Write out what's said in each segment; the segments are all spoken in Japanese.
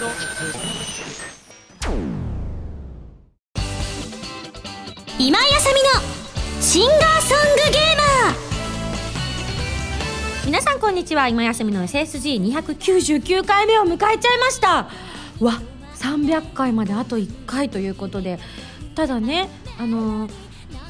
今井あさみのシンガーソングゲーマー。皆さんこんにちは。今休みの SSG299 回目を迎えちゃいました。わ300回まであと1回ということで。ただねあのー、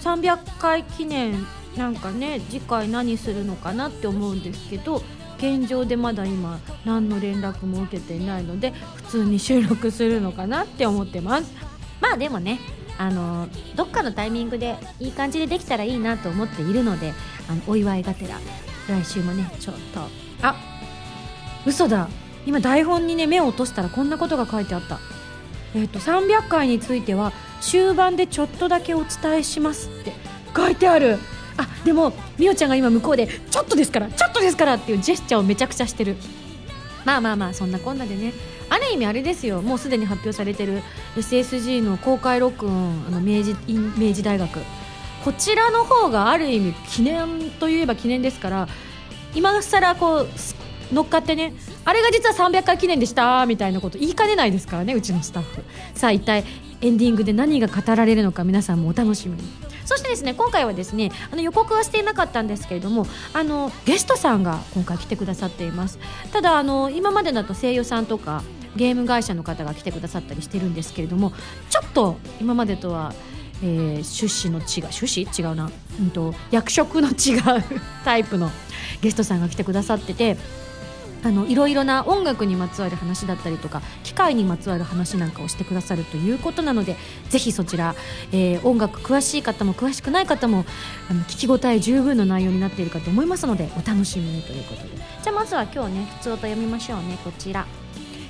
300回記念なんかね次回何するのかなって思うんですけど現状でまだ今何の連絡も受けていないので普通に収録するのかなって思ってます。まあでもねあのどっかのタイミングでいい感じでできたらいいなと思っているのであのお祝いがてら。来週もねちょっと。あ嘘だ。今台本にね目を落としたらこんなことが書いてあった。えっ、ー、と300回については終盤でちょっとだけお伝えしますって書いてあるあでもみおちゃんが今向こうでちょっとですからちょっとですからっていうジェスチャーをめちゃくちゃしてる。まあまあまあそんなこんなでね。ある意味あれですよ。もうすでに発表されてる SSG の公開録音あの明治明治大学。こちらの方がある意味記念といえば記念ですから今更こう乗っかってねあれが実は300回記念でしたみたいなこと言いかねないですからねうちのスタッフ。さあ一体エンディングで何が語られるのか皆さんもお楽しみに。そしてですね今回はですねあの予告はしていなかったんですけれどもあのゲストさんが今回来てくださっています。ただあの今までだと声優さんとかゲーム会社の方が来てくださったりしてるんですけれどもちょっと今までとは、えー、趣旨の違う趣旨？違うな、うんと、役職の違う タイプのゲストさんが来てくださっててあのいろいろな音楽にまつわる話だったりとか機械にまつわる話なんかをしてくださるということなのでぜひそちら、えー、音楽詳しい方も詳しくない方もあの聞き応え十分の内容になっているかと思いますのでお楽しみにということで。じゃあまずは今日ね普通と読みましょうね。こちら。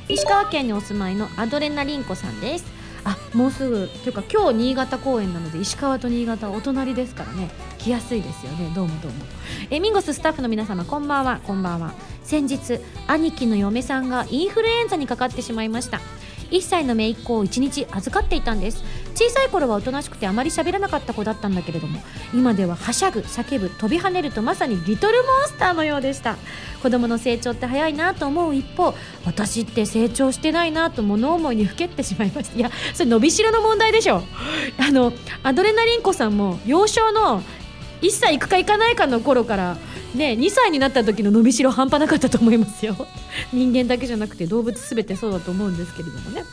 石川県にお住まいのアドレナリンコさんです。あもうすぐというか今日新潟公演なので石川と新潟はお隣ですからね。来やすいですよね。どうもどうも。えミンゴススタッフの皆様こんばんは。こんばんは。先日兄貴の嫁さんがインフルエンザにかかってしまいました。1歳の姪っ子を1日預かっていたんです。小さい頃はおとなしくてあまり喋らなかった子だったんだけれども今でははしゃぐ叫ぶ飛び跳ねるとまさにリトルモンスターのようでした。子供の成長って早いなと思う一方私って成長してないなと物思いにふけってしまいましたいやそれ伸びしろの問題でしょ。あのアドレナリンコさんも幼少の1歳行くか行かないかの頃からね2歳になった時の伸びしろ半端なかったと思いますよ。人間だけじゃなくて動物全てそうだと思うんですけれどもね。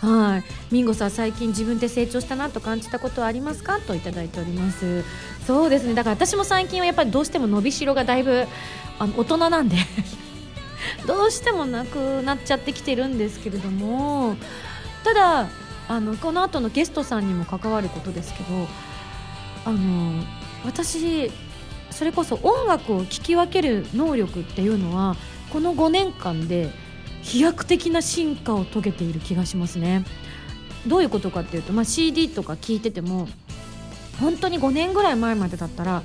はい。ミンゴさん最近自分で成長したなと感じたことはありますかといただいております。そうですね。だから私も最近はやっぱりどうしても伸びしろがだいぶあの大人なんでどうしてもなくなっちゃってきてるんですけれども。ただあのこの後のゲストさんにも関わることですけどあの私それこそ音楽を聴き分ける能力っていうのはこの5年間で飛躍的な進化を遂げている気がしますね。どういうことかっていうと、まあ、CD とか聴いてても本当に5年ぐらい前までだったら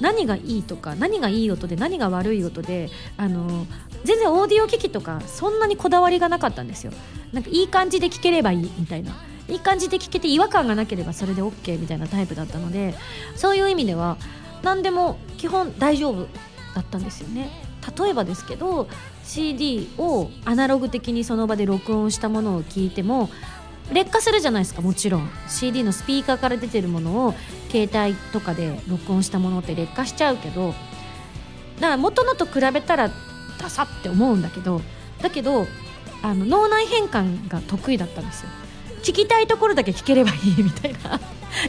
何がいいとか何がいい音で何が悪い音であの全然オーディオ機器とかそんなにこだわりがなかったんですよ。なんかいい感じで聴ければいいみたいな。いい感じで聴けて違和感がなければそれで OK みたいなタイプだったのでそういう意味では何でも基本大丈夫だったんですよね。例えばですけど CD をアナログ的にその場で録音したものを聞いても劣化するじゃないですかもちろん。CD のスピーカーから出てるものを携帯とかで録音したものって劣化しちゃうけどだから元のと比べたらダサって思うんだけどだけどあの脳内変換が得意だったんですよ。聞きたいところだけ聞ければいいみたいな。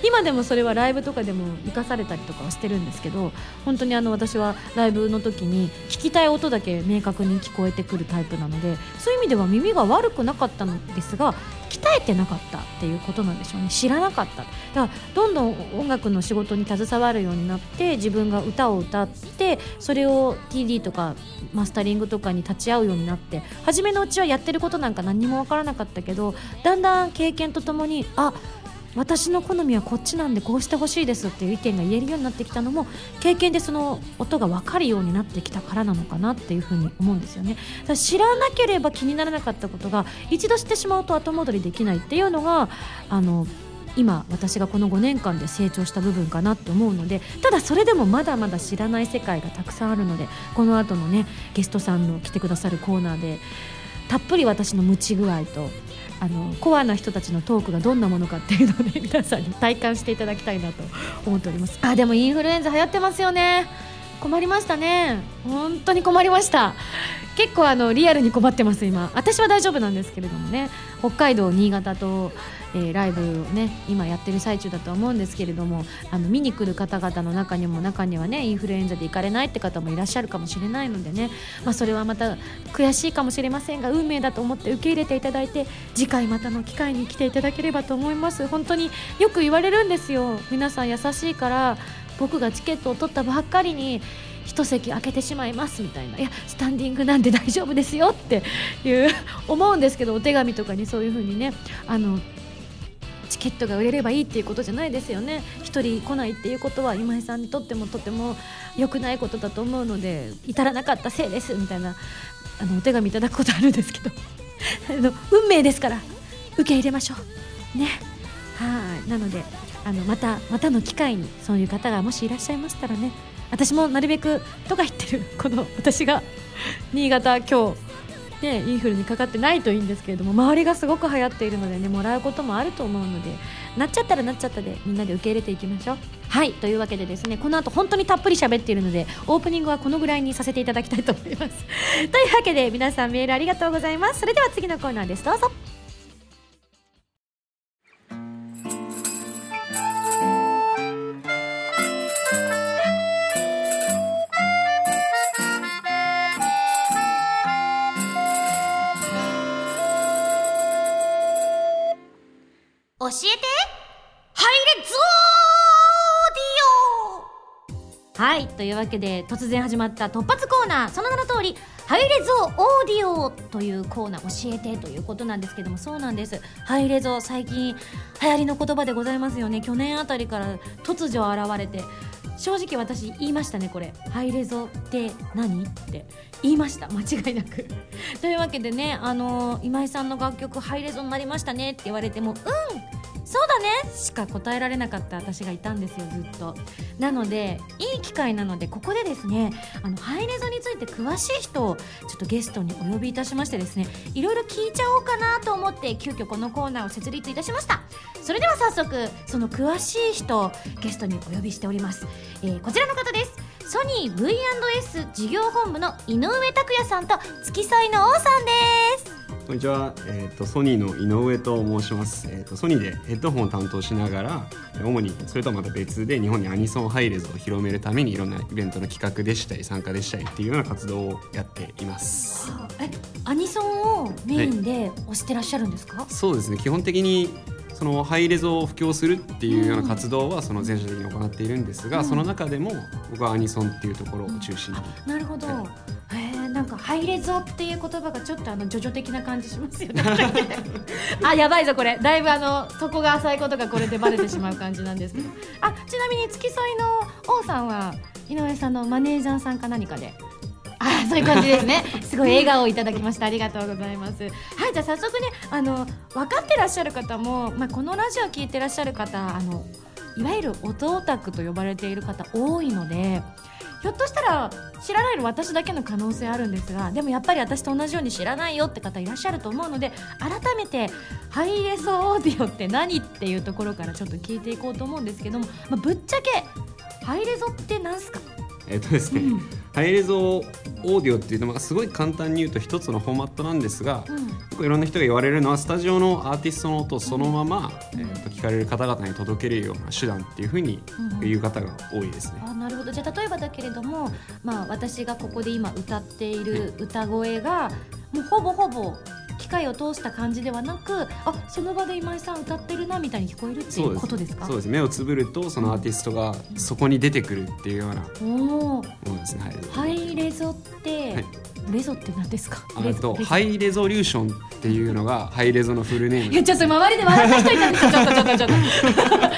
今でもそれはライブとかでも生かされたりとかはしてるんですけど本当にあの私はライブの時に聞きたい音だけ明確に聞こえてくるタイプなのでそういう意味では耳が悪くなかったのですが鍛えてなかったっていうことなんでしょうね。知らなかった。だからどんどん音楽の仕事に携わるようになって自分が歌を歌ってそれを TD とかマスタリングとかに立ち会うようになって初めのうちはやってることなんか何も分からなかったけどだんだん経験とともにあっ私の好みはこっちなんでこうしてほしいですっていう意見が言えるようになってきたのも経験でその音が分かるようになってきたからなのかなっていうふうに思うんですよね。知らなければ気にならなかったことが一度知ってしまうと後戻りできないっていうのがあの今私がこの5年間で成長した部分かなって思うのでただそれでもまだまだ知らない世界がたくさんあるのでこの後のねゲストさんの来てくださるコーナーでたっぷり私のムチ具合とあのコアな人たちのトークがどんなものかっていうのをね 皆さんに体感していただきたいなと思っております。あでもインフルエンザ流行ってますよね。困りましたね。本当に困りました。結構あのリアルに困ってます今。私は大丈夫なんですけれどもね。北海道新潟と、えー、ライブをね今やってる最中だと思うんですけれどもあの見に来る方々の中にも中にはねインフルエンザで行かれないって方もいらっしゃるかもしれないのでね、まあ、それはまた悔しいかもしれませんが運命だと思って受け入れていただいて次回またの機会に来ていただければと思います。本当によく言われるんですよ。皆さん優しいから僕がチケットを取ったばっかりに一席空けてしまいますみたいな。いやスタンディングなんで大丈夫ですよっていう思うんですけどお手紙とかにそういう風にねあのチケットが売れればいいっていうことじゃないですよね。1人来ないっていうことは今井さんにとってもとても良くないことだと思うので至らなかったせいですみたいなあのお手紙いただくことあるんですけど。あの運命ですから受け入れましょう。ね。はい。なのであのまたまたの機会にそういう方がもしいらっしゃいましたらね。私もなるべくとか言ってるこの私が新潟今日ね、インフルにかかってないといいんですけれども周りがすごく流行っているのでねもらうこともあると思うのでなっちゃったらなっちゃったでみんなで受け入れていきましょう。はいというわけでですねこの後本当にたっぷり喋っているのでオープニングはこのぐらいにさせていただきたいと思います。というわけで皆さんメールありがとうございます。それでは次のコーナーです。どうぞ。教えて。ハイレゾーディオ。はいというわけで突然始まった突発コーナー。その名の通りハイレゾオーディオというコーナー教えてということなんですけどもそうなんです。ハイレゾ最近流行りの言葉でございますよね。去年あたりから突如現れて正直私言いましたねこれ。ハイレゾって何って言いました。間違いなく。というわけでねあの今井さんの楽曲ハイレゾになりましたねって言われてもうんそうだね。しか答えられなかった私がいたんですよずっと。なのでいい機会なのでここでですねあのハイレゾについて詳しい人をちょっとゲストにお呼びいたしましてですねいろいろ聞いちゃおうかなと思って急遽このコーナーを設立いたしました。それでは早速その詳しい人をゲストにお呼びしております、えー、こちらの方です。ソニー V&S 事業本部の井上拓也さんと付き添いの王さんです。こんにちは、えーと、ソニーの井上と申します、えーと、ソニーでヘッドホンを担当しながら主にそれとはまた別で日本にアニソンハイレゾを広めるためにいろんなイベントの企画でしたり参加でしたりっていうような活動をやっています。えアニソンをメインで推してらっしゃるんですか、はい、そうですね。基本的にそのハイレゾを布教するっていうような活動はその全社的に行っているんですが、うん、その中でも僕はアニソンっていうところを中心に、うん、なるほど、はい、へえなんかハイレゾっていう言葉がちょっとあのジョジョ的な感じしますよね。あやばいぞこれ。だいぶあのそこが浅いことがこれでバレてしまう感じなんですけど。あちなみに付き添いの王さんは井上さんのマネージャーさんか何かで。あそういう感じですね。すごい笑顔をいただきました。ありがとうございます。はいじゃあ早速ねあの分かってらっしゃる方も、まあ、このラジオ聞いてらっしゃる方あのいわゆる音オタクと呼ばれている方多いのでひょっとしたら知らないの私だけの可能性あるんですがでもやっぱり私と同じように知らないよって方いらっしゃると思うので改めてハイレゾオーディオって何っていうところからちょっと聞いていこうと思うんですけども、まあ、ぶっちゃけハイレゾって何すか？えっとですね、うん、ハイレゾオーディオっていうのはすごい簡単に言うと一つのフォーマットなんですが、うん、いろんな人が言われるのはスタジオのアーティストの音をそのまま、うん、えー、と聞かれる方々に届けるような手段っていうふうに言う方が多いですね。あなるほど。じゃあ例えばだけれども、まあ、私がここで今歌っている歌声が、もうほぼほぼ機械を通した感じではなくあその場で今井さん歌ってるなみたいに聞こえるっていうことですか？そうです。目をつぶるとそのアーティストがそこに出てくるっていうようなものですね。ハイレゾって、はい。レゾって何ですか？あとハイレゾリューションっていうのがハイレゾのフルネーム。いやちょっと周りで笑った人いたんです。よちょっとちょっとちょっと。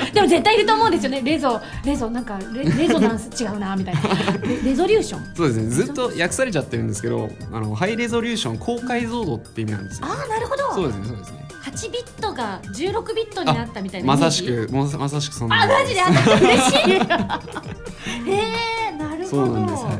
でも絶対いると思うんですよね。レゾレゾなんかレレゾナンス違うなみたいな。レレゾリューション？そうですね。ずっと訳されちゃってるんですけどあのハイレゾリューション高解像度って意味なんですよ。ああなるほど。そうですねそうですね。8ビットが16ビットになったみたいなまさしくまさしくそんなあマジで？あ嬉しい。へえなるほど。そうなんですはい。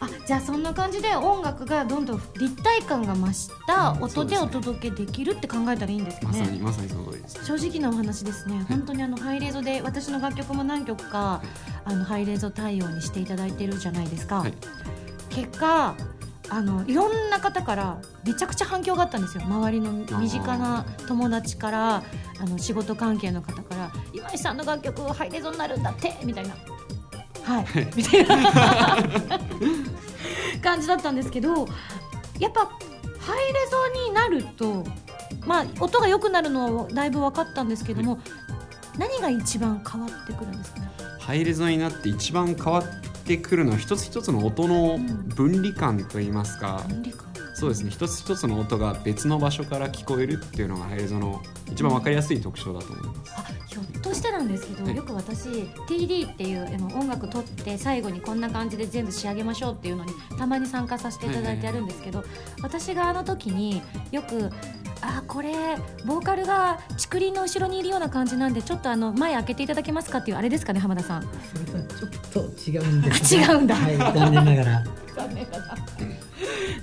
あじゃあそんな感じで音楽がどんどん立体感が増した音でお届けできるって考えたらいいんですかね、まさにまさにその通りです。正直なお話ですね、本当にあのハイレゾで私の楽曲も何曲かあのハイレゾ対応にしていただいてるじゃないですか、はい。結果あのいろんな方からめちゃくちゃ反響があったんですよ。周りの身近な友達からあの仕事関係の方から「今井さんの楽曲ハイレゾになるんだって」みたいな「はい」みたいな。感じだったんですけどやっぱハイレゾになるとまあ音が良くなるのはだいぶ分かったんですけども、何が一番変わってくるんですかね？ハイレゾになって一番変わってくるのは一つ一つの音の分離感といいますか、分離感。そうですね。一つ一つの音が別の場所から聞こえるっていうのがハイレゾの一番わかりやすい特徴だと思います、あひょっとしてなんですけど、はい。よく私 TD っていうあの音楽撮って最後にこんな感じで全部仕上げましょうっていうのにたまに参加させていただいてやるんですけど、私があの時によくあこれボーカルが竹林の後ろにいるような感じなんでちょっとあの前開けていただけますかっていうあれですかね浜田さん。それとはちょっと違うんですあ違うんだ。はい残念ながら。残念だな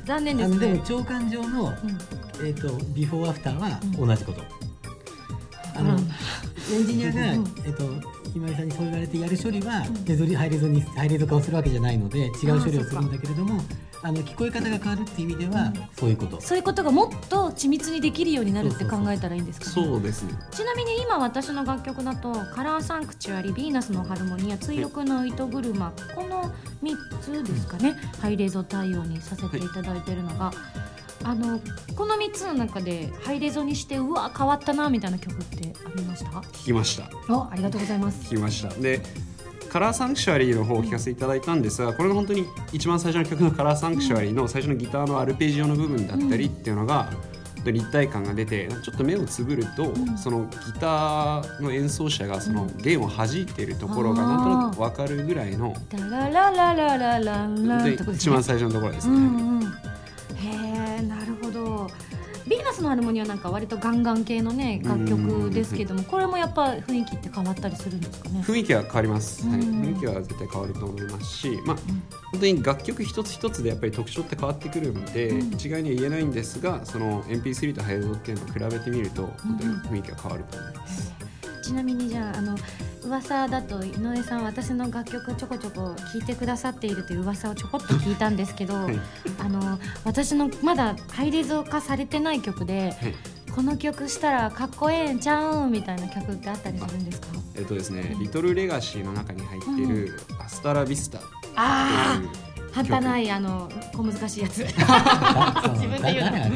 残念であすね。のでも長官上の、うん。えー、とビフォーアフターはうん。同じこと、あの、うん。エンジニアが、うん。えー、と今井さんにそう言われてやる処理は、ん。レゾリハイレゾにハイレゾ化をするわけじゃないので違う処理をするんだけれどもあの聞こえ方が変わるっていう意味では、うん。そういうこと。そういうことがもっと緻密にできるようになるって考えたらいいんですかね。そうですね。ちなみに今私の楽曲だと「カラーサンクチュアリ」「ヴィーナスのハルモニア」「追憶の糸車」この3つですかね、ハイレゾ対応にさせていただいてるのが、あのこの3つの中でハイレゾにしてうわ変わったなみたいな曲ってありました？聞きました。あありがとうございます。聞きました。でカラーサンクシュアリーの方を聞かせていただいたんですがこれが本当に一番最初の曲のカラーサンクシュアリーの最初のギターのアルペジオの部分だったりっていうのが、立体感が出てちょっと目をつぶると、んそのギターの演奏者がその弦を弾いてるところがなんとなく分かるぐらいのダラララララララでってことですね一番最初のところですね。うんうん、へえなるほどヴィーナスのハルモニアなんか割とガンガン系のね楽曲ですけどもこれもやっぱ雰囲気って変わったりするんですかね？雰囲気は変わります、はい、うん。雰囲気は絶対変わると思いますし、まあ、本当に楽曲一つ一つでやっぱり特徴って変わってくるので、うん。一概には言えないんですがその MP3 とハイドっていうのを比べてみると本当に雰囲気が変わると思います、ちなみにじゃああの噂だと井上さん私の楽曲ちょこちょこ聴いてくださっているという噂をちょこっと聞いたんですけど、い。あの私のまだハイレゾ化されてない曲で、はい。この曲したらかっこええんちゃうんみたいな曲ってあったりするんですか？えっとですね、リトルレガシーの中に入っている「アスタラビスタ」ってあいうあ半端ないあの小難しいやつ。ね自分で言うの。ね。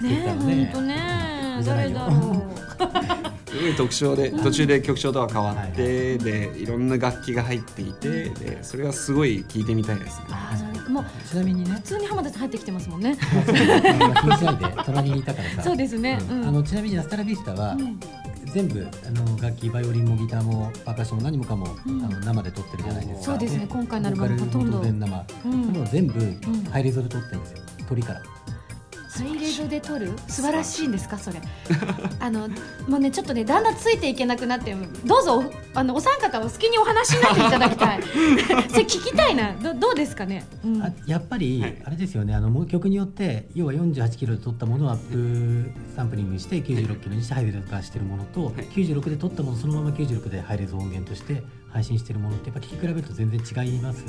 ね本当ね。誰だろす ごい特徴で途中で曲調とは変わって、でいろんな楽器が入っていてでそれがすごい聴いてみたいですね。うあーなるほど。もうちなみにね。普通に浜田さん入ってきてますもんね。気にしないで隣にいたからさそうですね。うん。うん。あのちなみにアスタラビスタは、うん。全部あの楽器バイオリンもギターもパーカッションも何もかも、うん。あの生で撮ってるじゃないですか。そうですね。今回のアルバムほとんど。当然生、うん。それを全部ん。ハイレゾで撮ってるんですよ。鳥からハイレゾで撮る？素晴らしいんですか？それ。あのもうねちょっとねだんだんついていけなくなってどうぞおあのお三方お好きにお話しになっていただきたい。それ聞きたいな。どどうですかね、うん。あやっぱり、はい。あれですよね。あのもう曲によって要は48キロで撮ったものをアップサンプリングして96キロにしてハイレゾ化してるものと、はい。96で撮ったものをそのまま96でハイレゾ音源として配信してるものってやっぱ聞き比べると全然違います。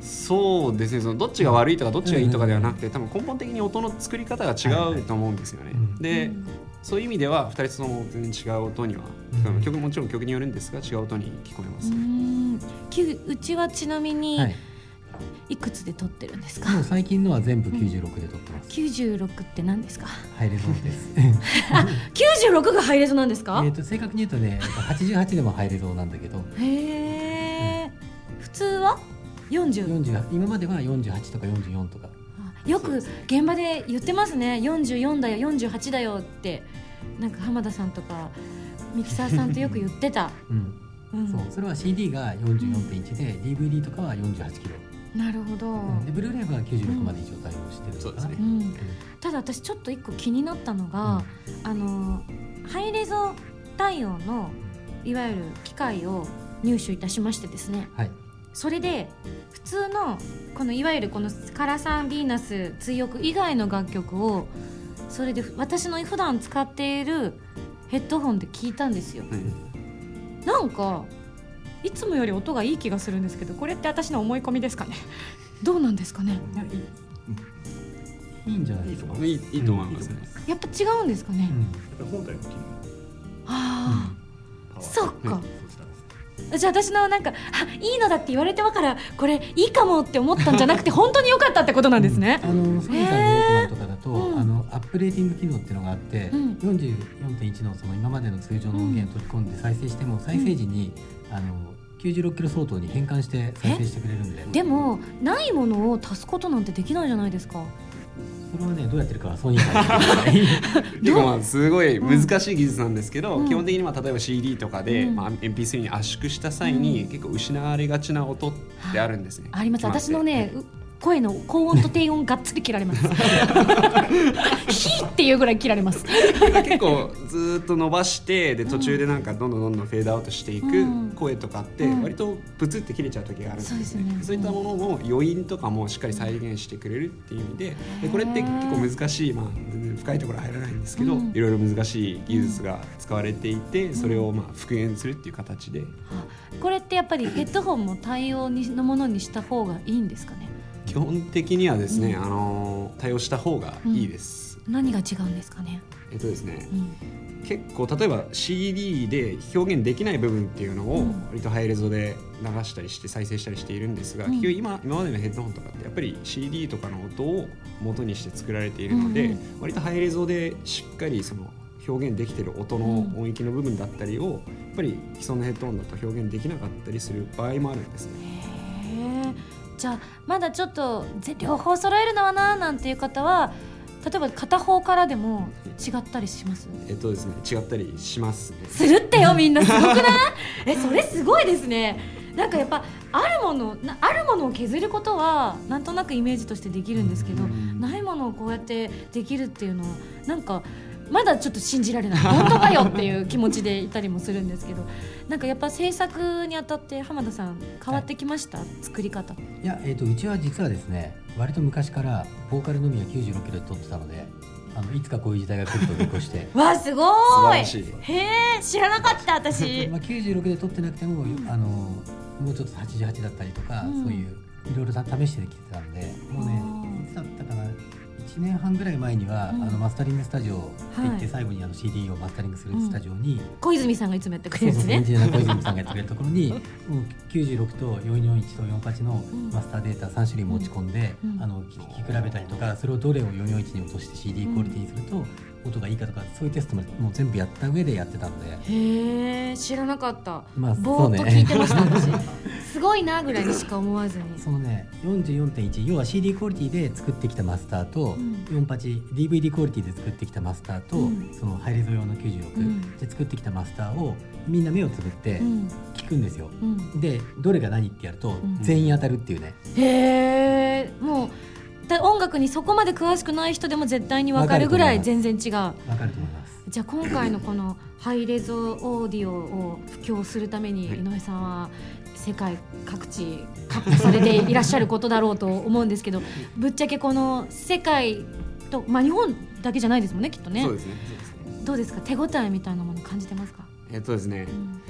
そうですね。そのどっちが悪いとかどっちがいいとかではなくて多分根本的に音の作り方が違うと思うんですよね、うんで、うん。そういう意味では2人とも全然違う音には、うん。曲もちろん曲によるんですが違う音に聞こえます、うん。うちはちなみにはいいくつで撮ってるんですか、最近のは全部96で撮ってます、96って何ですか？ハイレゾです。96がハイレゾなんですか？えーと正確に言うとね88でもハイレゾなんだけど。へえ普通は？40? 40今までは48とか44とか。あよく現場で言ってますね。44だよ48だよって。なんか浜田さんとかミキサーさんとよく言ってた、うん。うん、そう。それは CD が44.1で DVD とかは48キロ、なるほど、うん。でブルーレイは96まで一応対応してるそうですね。うん、ただ私ちょっと一個気になったのが、あのハイレゾ対応のいわゆる機械を入手いたしましてですね。はい。それで普通のこのいわゆるこのカラサンヴィーナス追憶以外の楽曲をそれで私の普段使っているヘッドホンで聞いたんですよ。はいなんかいつもより音がいい気がするんですけどこれって私の思い込みですかね？どうなんですかね？いやいんじゃないですか？いいいいと思いますね、やっぱ違うんですかね、うん。本体の機能あパワー。そっか。じゃあ私のなんかあいいのだって言われてわからこれいいかもって思ったんじゃなくて 本当に良かったってことなんですね、あのソニーさんのウォークマンとかだと、うん。あのアップレーティング機能っていうのがあって、うん。44.1のその今までの通常の音源を取り込んで再生しても再生時に、あの96キロ相当に変換して再生してくれるんで。でもないものを足すことなんてできないじゃないですか。それはねどうやってるかはソニーさんに聞いてください 結構まあすごい難しい技術なんですけど、うん。基本的にまあ例えば CD とかで、うん。まあ、MP3 に圧縮した際に、うん。結構失われがちな音ってあるんですね。あります。私のねう声の高音と低音がっつり切られます。ヒーっていうぐらい切られます。結構ずーっと伸ばしてで途中でなんかどんどんどんどんフェードアウトしていくうん。声とかってうん。割とプツって切れちゃう時があるんですね。そういったものも余韻とかもしっかり再現してくれるっていう意味ででこれって結構難しい、まあ、全然深いところは入らないんですけど、うん。いろいろ難しい技術が使われていてそれをまあ復元するっていう形で。これってやっぱりヘッドホンも対応にのものにした方がいいんですかね？基本的にはですね、うん。あの対応した方がいいです。何が違うんですかね、えっとですねうん。結構例えば CD で表現できない部分っていうのをうん。割とハイレゾで流したりして再生したりしているんですが、うん。結局今今までのヘッドホンとかってやっぱり CD とかの音を元にして作られているので、うん。うん割とハイレゾでしっかりその表現できている音のうん。音域の部分だったりをやっぱり既存のヘッドホンだと表現できなかったりする場合もあるんですね。じゃあまだちょっとぜ両方揃えるのはななんていう方は例えば片方からでも違ったりします？えっとですね違ったりしますね。するってよみんなすごくない？えそれすごいですね。なんかやっぱあるものなあるものを削ることはなんとなくイメージとしてできるんですけど、うん。ないものをこうやってできるっていうのはなんかまだちょっと信じられない。本当かよっていう気持ちでいたりもするんですけどなんかやっぱ制作にあたって浜田さん変わってきました、作り方。いや、えー、とうちは実はですね割と昔からボーカルのみは96キロで撮ってたのであのいつかこういう時代が来ると見越して。わあすご素晴ーいらしい。へえ知らなかった私。まあ、96で撮ってなくても、あのもうちょっと88だったりとか、うん。そういういろいろ試してきてたんでもうねいつだったかな1年半ぐらい前には、うん。あのマスタリングスタジオって言って、はい。最後にあの CD をマスタリングするスタジオに、小泉さんがいつもやってくれるんですねジニアの小泉さんがやってくれるところにもう96と441と48のうん。マスターデータ3種類持ち込んで、うん。あの聞き比べたりとかそれをどれを441に落として CD クオリティにすると、音がいいかとかそういうテストももう全部やった上でやってたので。へえ知らなかった。まあぼーっと聞いてました私。すごいなぐらいにしか思わずに。そのね。44.1要は CD クオリティで作ってきたマスターと、うん。48DVD クオリティで作ってきたマスターと、うん。そのハイレゾ用の96、うん。で作ってきたマスターをみんな目をつぶってうん。聞くんですよ、うん。でどれが何ってやると、ん。全員当たるっていうね。へえもうだ音楽にそこまで詳しくない人でも絶対に分かるぐらい全然違う。わかると思います。じゃあ今回のこのハイレゾオーディオを布教するためにはい。井上さんは世界各地カップされていらっしゃることだろうと思うんですけどぶっちゃけこの世界と、まあ、日本だけじゃないですもんねきっとね。そうですね。どうですか？手応えみたいなもの感じてますか、えっとですね。うん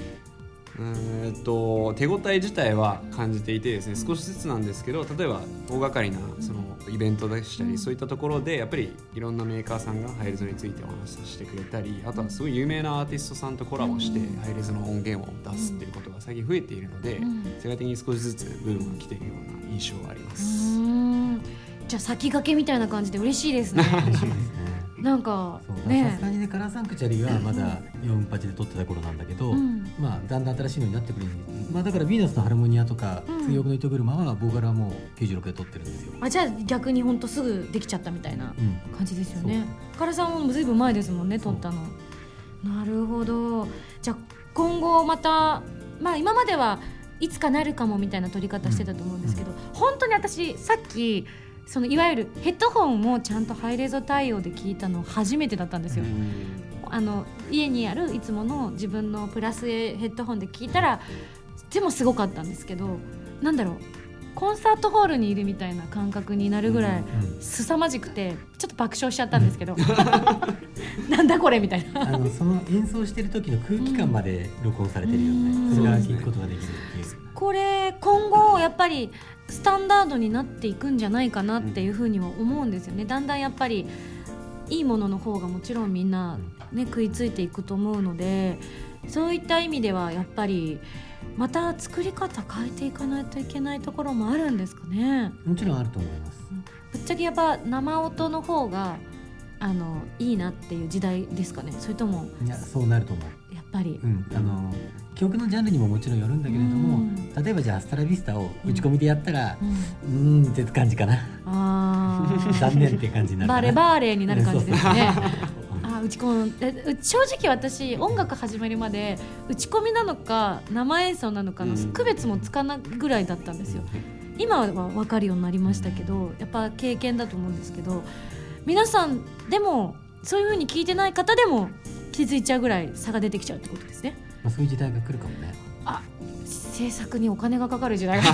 うーんと手応え自体は感じていてですね少しずつなんですけど例えば大掛かりなそのイベントでしたり、うん。そういったところでやっぱりいろんなメーカーさんがハイレゾについてお話しさせてくれたりあとはすごい有名なアーティストさんとコラボしてうん。ハイレゾの音源を出すっていうことが最近増えているので、うん。世界的に少しずつブームが来ているような印象はありまうす。じゃあ先駆けみたいな感じで嬉しいですねなんかさねすがにねカラーサンクチャリーはまだ48で撮ってた頃なんだけど、うん。まあだんだん新しいのになってくるまあだからヴィーナスのハルモニアとかうん。水浴の糸車はボーカルはもう96で撮ってるんですよ、あじゃあ逆に本当すぐできちゃったみたいなうん。感じですよね。カラさんもずいぶん前ですもんね撮ったの。なるほど。じゃあ今後またまあ今まではいつかなるかもみたいな撮り方してたと思うんですけど、本当に私さっきそのいわゆるヘッドホンをちゃんとハイレゾ対応で聞いたの初めてだったんですよ、あの家にあるいつもの自分のプラスヘッドホンで聞いたらでもすごかったんですけどなんだろうコンサートホールにいるみたいな感覚になるぐらいうん凄まじくてちょっと爆笑しちゃったんですけど なんだこれみたいな。あのその演奏してる時の空気感まで録音されてるようん。ね、それが聞くことができるっていう、これ今後やっぱりスタンダードになっていくんじゃないかなっていうふうには思うんですよね。だんだんやっぱりいいものの方がもちろんみんな、ね、食いついていくと思うのでそういった意味ではやっぱりまた作り方変えていかないといけないところもあるんですかね。もちろんあると思います。ぶっちゃけやっぱ生音の方があのいいなっていう時代ですかね。それともいやそうなると思う。やっぱり。うん、あの曲のジャンルにももちろんよるんだけれども、うん。例えばじゃあアスタラビスタを打ち込みでやったらうん。うーんって感じかな。あー。残念って感じになるバレバーレになる感じですね。あ打ち込む。正直私音楽始めるまで打ち込みなのか生演奏なのかのうん。区別もつかないぐらいだったんですよ、今は分かるようになりましたけどやっぱ経験だと思うんですけど皆さんでもそういうふうに聞いてない方でも気づいちゃうぐらい差が出てきちゃうってことですねまあ、そういう時代が来るかもね。あ制作にお金がかかる時代が。た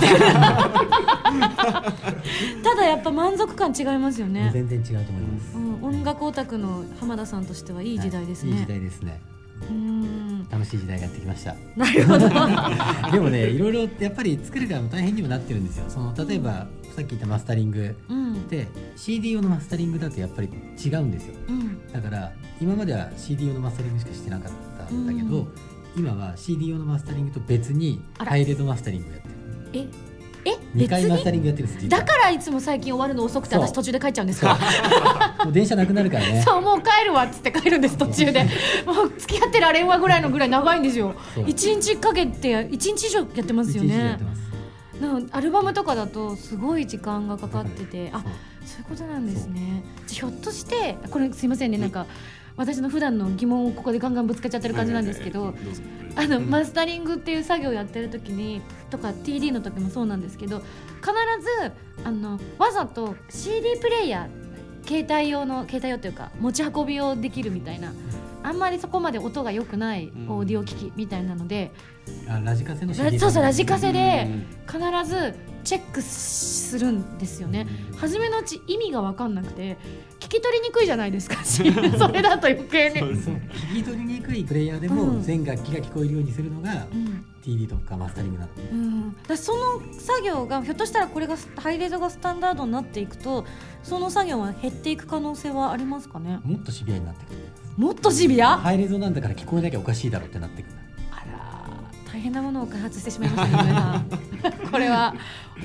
だやっぱ満足感違いますよね、全然違うと思います、うん、音楽オタクの浜田さんとしてはいい時代ですね、はいいい時代ですね。うん。楽しい時代がやってきました。なるほど。でもねいろいろやっぱり作る側も大変にもなってるんですよ。その例えばさっき言ったマスタリングうん。で CD 用のマスタリングだとやっぱり違うんですようんだから今までは CD 用のマスタリングしかしてなかったんだけど、うん今は CD 用のマスタリングと別にあらハイレゾマスタリングをやってる。ええ2回マスタリングやってるんですだからいつも最近終わるの遅くてそう。私途中で帰っちゃうんですか？もう電車なくなるからね。そうもう帰るわっつって帰るんです途中で。もう付き合ってられんわぐらいのぐらい長いんですよ。そう。一日かけて一日以上やってますよ一日やねってます。なんかアルバムとかだとすごい時間がかかってて。あそうそういうことなんですね。じゃあひょっとしてこれすいませんねなんか私の普段の疑問をここでガンガンぶつかっちゃってる感じなんですけど、あのマスタリングっていう作業をやってる時にとか TD の時もそうなんですけど必ずあのわざと CD プレイヤー携帯用の携帯用というか持ち運び用できるみたいなあんまりそこまで音が良くないオーディオ機器みたいなので、あラジカセのラ CD そうそうラジカセでうん。必ずチェックするんですよね。初めのうち意味が分かんなくて聞き取りにくいじゃないですか。それだと余計に。聞き取りにくいプレイヤーでもうん。全楽器が聞こえるようにするのがうん。TD とかマスタリングなのうん、だその作業がひょっとしたらこれがハイレゾがスタンダードになっていくとその作業は減っていく可能性はありますかね？もっとシビアになってくる。もっとシビア？あハイレゾなんだから聞こえなきゃおかしいだろうってなってくる。ら大変なものを開発してしまいましたね これは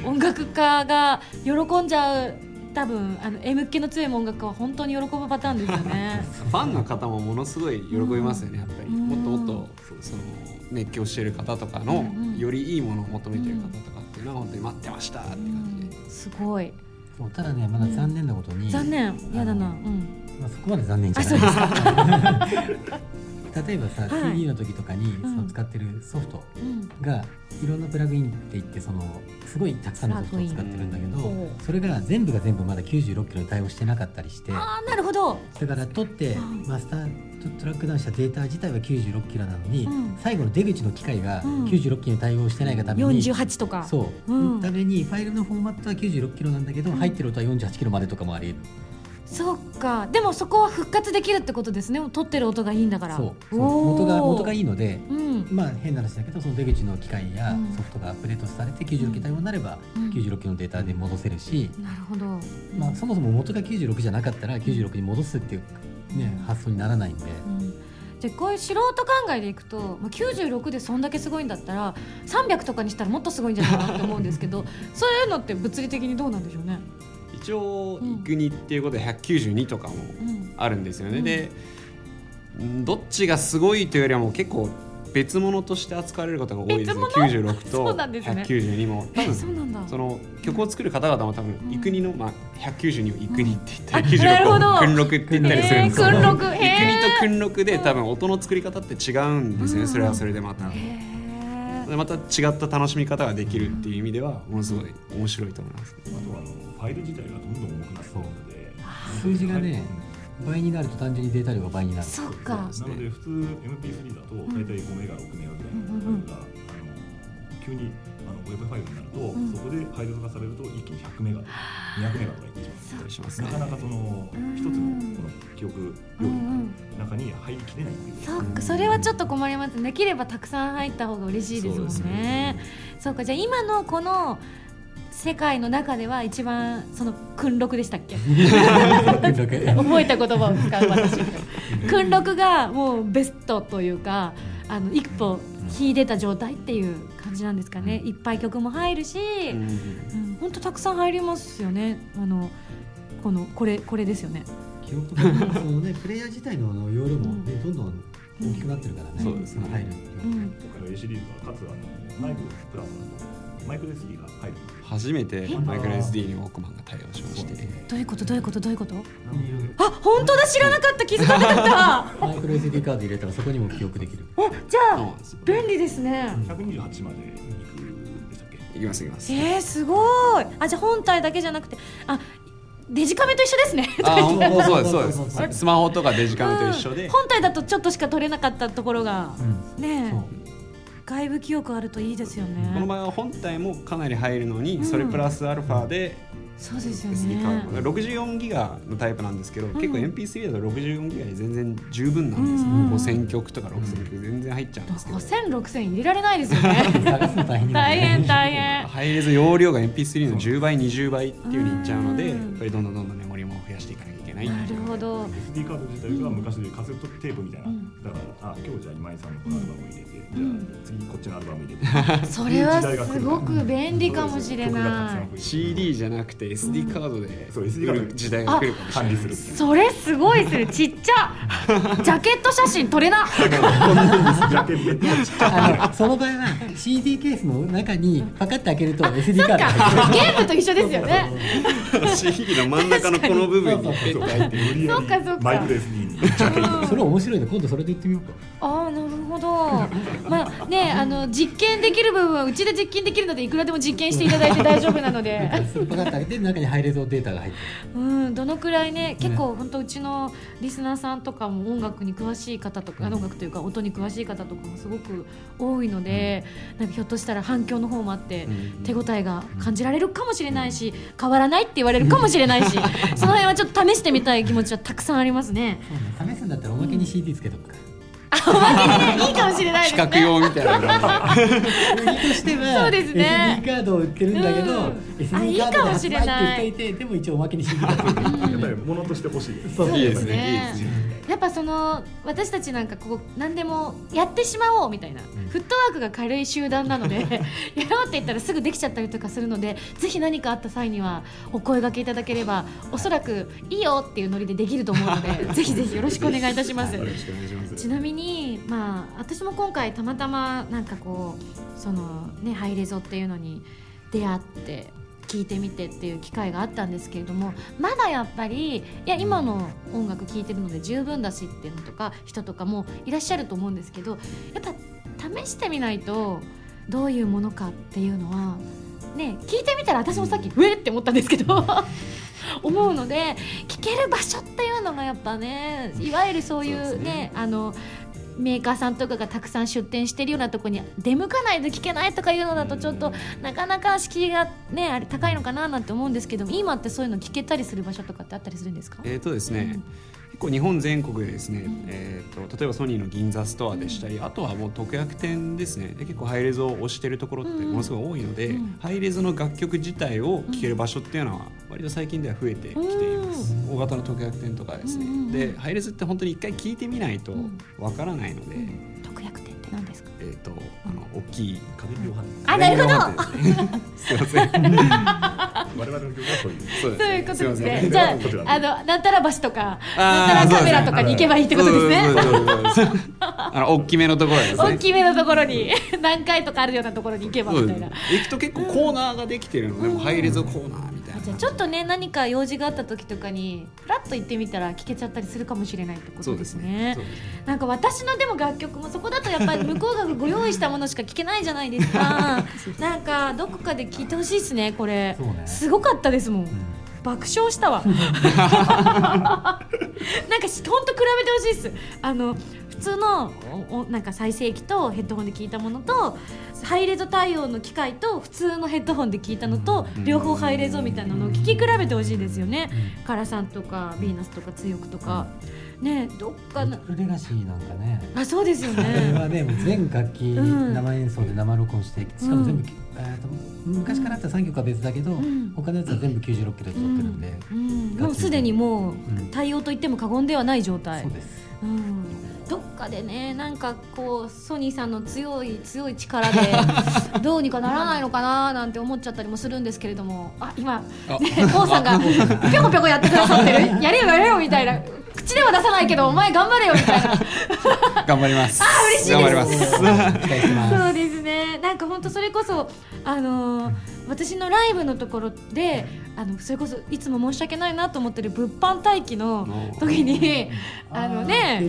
音楽家が喜んじゃう多分あの M 系の強い音楽家は本当に喜ぶパターンですよね。ファンの方もものすごい喜びますよね、やっぱり、うん。もっともっとその熱狂している方とかの、うんうん。よりいいものを求めている方とかっていうのは本当に待ってましたって感じで、うん。すごい。そうただねまだ残念なことに、残念。やだな。うん。まあ、そこまで残念じゃあそうないですか 例えばさ、はい。TD の時とかにそうん。の使ってるソフトうん。がいろんなプラグインって言ってそのすごいたくさんのソフトを使ってるんだけどそれが全部が全部まだ96キロに対応してなかったりしてああなるほど。だから取ってうん。マスタートラックダウンしたデータ自体は96キロなのに、うん。最後の出口の機械がうん。96キロに対応してないがために、48とか。そう、うん。ためにファイルのフォーマットは96キロなんだけど、うん。入ってる音は48キロまでとかもありえるそっか。でもそこは復活できるってことですね。撮ってる音がいいんだから。そう。元が元がいいのでうん。まあ変な話だけどその出口の機械やうん。ソフトがアップデートされて96キロ対応になればうん。96キロのデータで戻せるし、なるほど、まあ、そもそも元が96じゃなかったら96に戻すっていう、ね、発想にならないんで、うん。じゃあこういう素人考えでいくとまあ96でそんだけすごいんだったら300とかにしたらもっとすごいんじゃないかなって思うんですけど そういうのって物理的にどうなんでしょうね？一応うんイグニっていうことで192とかもうん。あるんですよね、うん。でうんどっちがすごいというよりはもう結構別物として扱われることが多いですね別物？96そうとなんですね。192も。多え分そうなんだ。その曲を作る方々も多分うん。イクニの、まあ、192をイクニって言ったり、うん。あなるほど。96を訓録って言ったりするんですけど、へー訓録。へーイクニと訓録で多分音の作り方って違うんですよね、うん。それはそれでまた。また違った楽しみ方ができるっていう意味ではものすごい面白いと思います。あとはあのファイル自体がどんどん重くなっているので数字がね倍になると単純にデータ量が倍になるそっか。なので普通 MP3 だと大体5メガ6メガぐらいのファイルが、あの急にあのウェブファイルになると、うん。そこで配列がされると一気に100メガとか200メガとかいってしまう。たりします。ねなかなかそのうん一つのこの記憶容量の中に入りきれないっていう。そっか。それはちょっと困りますできればたくさん入った方が嬉しいですもんそうですね。そうか。じゃあ今のこの世界の中では一番その訓録でしたっけ？覚えた言葉を使う私。訓録がもうベストというかあの一歩秀でた状態っていう感じなんですかね。いっぱい曲も入るしうん。うん本当たくさん入りますよね。あのこのこれこれですよね。記憶とかそのね プレイヤー自体のあの容量もねどんどん大きくなってるからね。そうですね入る。うん。今回の A シリーズはかつあの内部プラスマイクロ SD が入る初めてえ？マイクロ SD にウォークマンが対応しまして。どういうこと？どういうこと？どういうこと？あ本当だ知らなかった気づかなかった。マイクロ SD カード入れたらそこにも記憶できる。おじゃあ便利ですね。128まで行くでしたっけ？いきますいきます。えー、すごい。あじゃあ本体だけじゃなくてあデジカメと一緒ですね。あそうですそうです。スマホとかデジカメと一緒で。うん。本体だとちょっとしか撮れなかったところが、うん。ね。外部記憶あるといいですよね。この場合は本体もかなり入るのにそれプラスアルファでそうですよね。ード64ギガのタイプなんですけど、結構 MP3 だと64ギガで全然十分なんです、うん。5000曲とか6000曲全然入っちゃうんですけど、5000、6000入れられないですよね。大 変大変。大変ハイレゾ容量が MP3 の10倍20倍っていうふうにいっちゃうので、うん。やっぱりどんどんどんどんメモリも増やしていかなきゃいけないなるほど。SD カード自体が昔でカセットテープみたいな、うん。だからあ今日じゃあ今井さんのこのアルバム入れて、うん。じゃあ次こっちのアルバム入れて。それはすごく便利かもしれない。い。CD じゃなくて SD カードでそう SD 来カードる時代が来るかもしれない。う。それすごいする。ちっちゃ。ジャケット写真撮れな。その場合は CD ケースの中にパカッと開けると SD カードが入ってるゲームと一緒ですよね。CD の真ん中のこの部分にペッと入ってる無理やりそっかそっか。マイクロ SD にそれ面白いね。今度それで言ってみようか。ああなるほど。まあねあの実験できる部分はうちで実験できるのでいくらでも実験していただいて大丈夫なので。パカッと開けて中にハイレゾデータが入ってる。うんどのくらいね結構本当うちのリスナーさんとかも音楽に詳しい方とか音楽というか音に詳しい方とかもすごく多いので、なんかひょっとしたら反響の方もあって、うん。手応えが感じられるかもしれないし変わらないって言われるかもしれないしその辺はちょっと試してみたい気持ちはたくさんありますね。試すんだったらおまけに CD つけとくか。あおまけにねいいかもしれないですね。比較用みたいな感売りとしてはそうですね。SD カードを売ってるんだけど、うん。あ SD いいカードでかもしれ発売ないって言っていてでも一応おまけに CD がついてる。やっぱり物として欲しい。ですそうじいいですね。ねいいですねやっぱその私たちなんかこう何でもやってしまおうみたいな、フットワークが軽い集団なので やろうって言ったらすぐできちゃったりとかするのでぜひ何かあった際にはお声掛けいただければおそらくいいよっていうノリでできると思うので ぜひぜひよろしくお願いいたします。ちなみに、まあ、私も今回たまたまなんかこうそのねハイレゾっていうのに出会って聞いてみてっていう機会があったんですけれどもまだやっぱりいや今の音楽聴いてるので十分だしっていうのとか人とかもいらっしゃると思うんですけどやっぱ試してみないとどういうものかっていうのはね聞いてみたら私もさっき「うえっ!」って思ったんですけど 思うので聞ける場所っていうのがやっぱねいわゆるそういうねねあのメーカーさんとかがたくさん出店してるようなところに出向かないと聞けないとかいうのだとちょっとなかなか敷居がねあれ高いのかななんて思うんですけど今ってそういうの聞けたりする場所とかってあったりするんですか？えーとですね、うん。結構日本全国でですね、えー、と例えばソニーの銀座ストアでしたり、あとはもう特約店ですね。で結構ハイレゾを推してるところってものすごい多いので、うん。ハイレゾの楽曲自体を聴ける場所っていうのは割と最近では増えてきています、大型の特約店とかですね、うんうんうん。でハイレゾって本当に一回聴いてみないとうん。わからないので、特約店って何ですか？えー、とあの大きい家電量販あなるほど。どすいません我々の曲はそういうそうそういうことですねじゃああのなんたら橋とかなんたらカメラとかに行けばいいってことですね。あの大きめのところですね。大きめのところに何回とかあるようなところに行けばみたいな。行くと結構コーナーができてるので、もうハイレゾコーナーみたいな。あじゃあちょっとね何か用事があった時とかにフラッと行ってみたら聞けちゃったりするかもしれないってことですすね。すね。なんか私のでも楽曲もそこだとやっぱり向こうがご用意したものしか聞けないじゃないですか。なんかどこかで聞いてほしいですねこれ。ね。すごかったですもん、爆笑したわ。なんかしほんと比べてほしいです。あの普通のおおなんか再生機とヘッドホンで聞いたものとハイレゾ対応の機械と普通のヘッドホンで聞いたのと、うん。両方ハイレゾみたいなのを聞き比べてほしいですよね、うカラさんとかヴィーナスとか強くとか、ねどっかなレガシーなんかね。あそうですよあれねはね全楽器うん。生演奏で生録音してしかも全部、うんえーと昔からあった3曲は別だけど、ん。他のやつは全部96キロで撮ってるんで、うん、もうすでにもううん。対応と言っても過言ではない状態。そうです。うん、どっかでねなんかこうソニーさんの強い強い力で どうにかならないのかななんて思っちゃったりもするんですけれども。あ今あねコウさんが。ぴょこぴょこやってくださってる。やれよやれよみたいな口では出さないけどお前頑張れよみたいな。頑張ります。あ嬉しいです。頑張り ます。そうですね。なんか本当それこそあのー私のライブのところであのそれこそいつも申し訳ないなと思ってる物販待機の時にあのね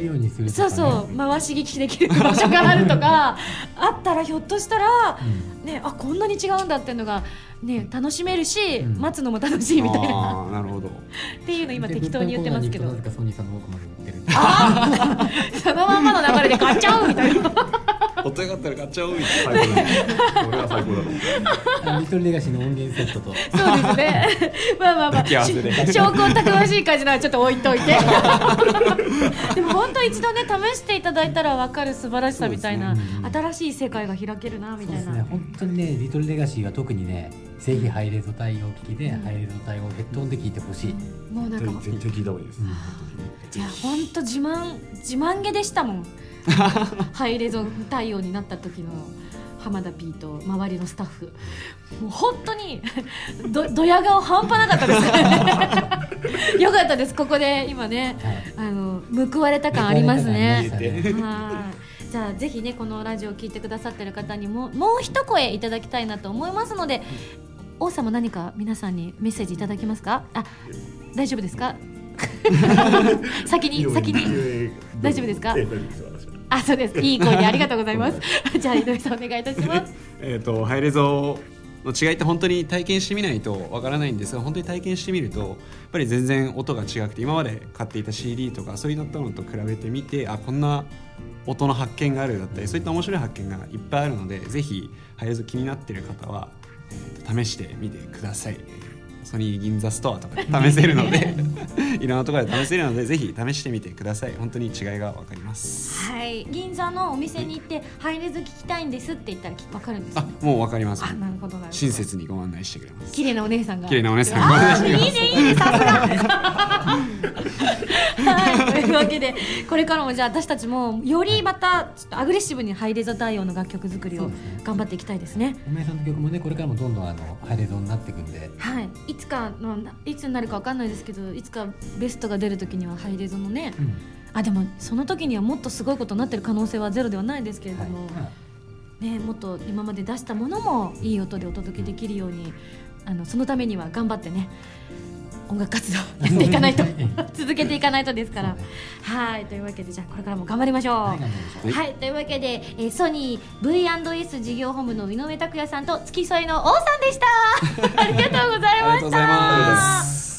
そうそう回し聞きできる場所があるとか あったらひょっとしたら、ね、あこんなに違うんだっていうのが、ね、楽しめるし、うん。待つのも楽しいみたいな。なるほど。っていうの今適当に言ってますけど。ソニーさんのあ そのまんまの流れで買っちゃうみたいな。音よかったら買っちゃおうみたい最高だ俺は最高だと思うリトルレガシーの音源セットと。そうですね。まあまあまあ。証拠たくましい感じならちょっと置いといて。でも本当一度ね試していただいたら分かる素晴らしさみたいな、ね。新しい世界が開けるなみたいな、そうですね。本当にねリトルレガシーは特にねぜひハイレゾ対応機器で、ハイレゾ対応ヘッドホンで聞いてほしい、もうなんか全然聞いた方がいいです。いや本当自慢自慢げでしたもん。ハイレゾ対応になった時の浜田 P と周りのスタッフ。もう本当にどドヤ顔半端なかったです。よかったです。ここで今ねはい。あの報われた感ありますね。はいじゃあぜひねこのラジオを聞いてくださってる方にももう一声いただきたいなと思いますので王様何か皆さんにメッセージいただけますか？あ大丈夫ですか？先 に先に。に大丈夫ですか？あそうです。いい声でありがとうござっます。じゃあ井上さんお願いいたします。えっとハイレゾの違いって本当に体験してみないとわからないんですが本当に体験してみるとやっぱり全然音が違くて今まで買っていた CD とかそういったのと比べてみてあこんな音の発見があるだったりそういった面白い発見がいっぱいあるのでぜひハイレゾ気になってる方は、えーと試してみてください。ソニー銀座ストアとかで試せるので いろんなところで試せるのでぜひ試してみてください。本当に違いがわかります。はい。銀座のお店に行ってハイレズ聞きたいんですって言ったらわかるんですあかもうわかります。あなるほどなるほど。親切にご案内してくれます。綺麗なお姉さんが。綺麗なお姉さんがいいねいいねさすが。はい。というわけでこれからもじゃあ私たちもよりまたちょっとアグレッシブにハイレゾ対応の楽曲作りを頑張っていきたいですね。お前さんの曲もねこれからもどんどんあのハイレゾになっていくんで。はいいつかのいつになるかわかんないですけどいつかベストが出る時にはハイレゾのねうん。あでもその時にはもっとすごいことになってる可能性はゼロではないですけれどはい。も、まあね、もっと今まで出したものもいい音でお届けできるようにあのそのためには頑張ってね音楽活動やっていかないと続けていかないとですからはいというわけでじゃあこれからも頑張りましょう。はいはい、というわけで、えーソニー V&S 事業本部の井上拓也さんと付き添いの王さんでした。ありがとうございました。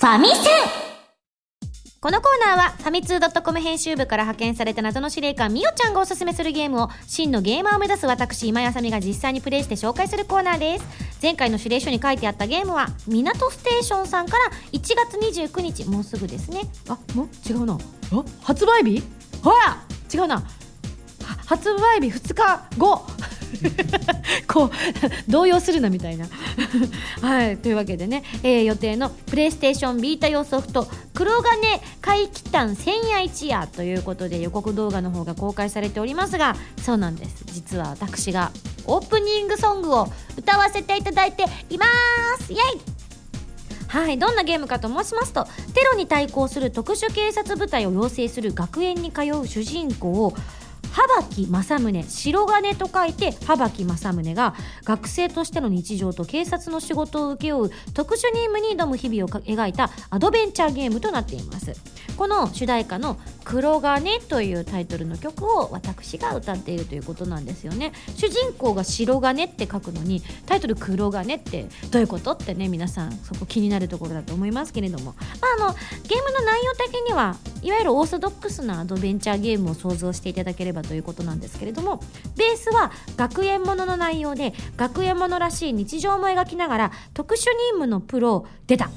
ファミセン。このコーナーはファミツー .com 編集部から派遣された謎の司令官みおちゃんがおすすめするゲームを真のゲーマーを目指す私今やさみが実際にプレイして紹介するコーナーです。前回の指令書に書いてあったゲームは港ステーションさんから1月29日もうすぐですね。あもう違うな。あ発売日？ほら！違うな。は発売日2日後 こう動揺するなみたいな。はいというわけでね、えー予定のプレイステーションビータ用ソフト「黒金怪奇譚千夜一夜」ということで予告動画の方が公開されておりますがそうなんです。実は私がオープニングソングを歌わせていただいています。イエイ！はい、どんなゲームかと申しますとテロに対抗する特殊警察部隊を養成する学園に通う主人公を羽木正宗白金と書いて羽木正宗が学生としての日常と警察の仕事を請け負う特殊任務に挑む日々を描いたアドベンチャーゲームとなっています。この主題歌の「黒金」というタイトルの曲を私が歌っているということなんですよね。主人公が白金って書くのにタイトル黒金ってどういうこと？ってね皆さんそこ気になるところだと思いますけれども、まあ、あのゲームの内容的にはいわゆるオーソドックスなアドベンチャーゲームを想像していただければということなんですけれどもベースは学園ものの内容で学園ものらしい日常も描きながら特殊任務のプロ出た。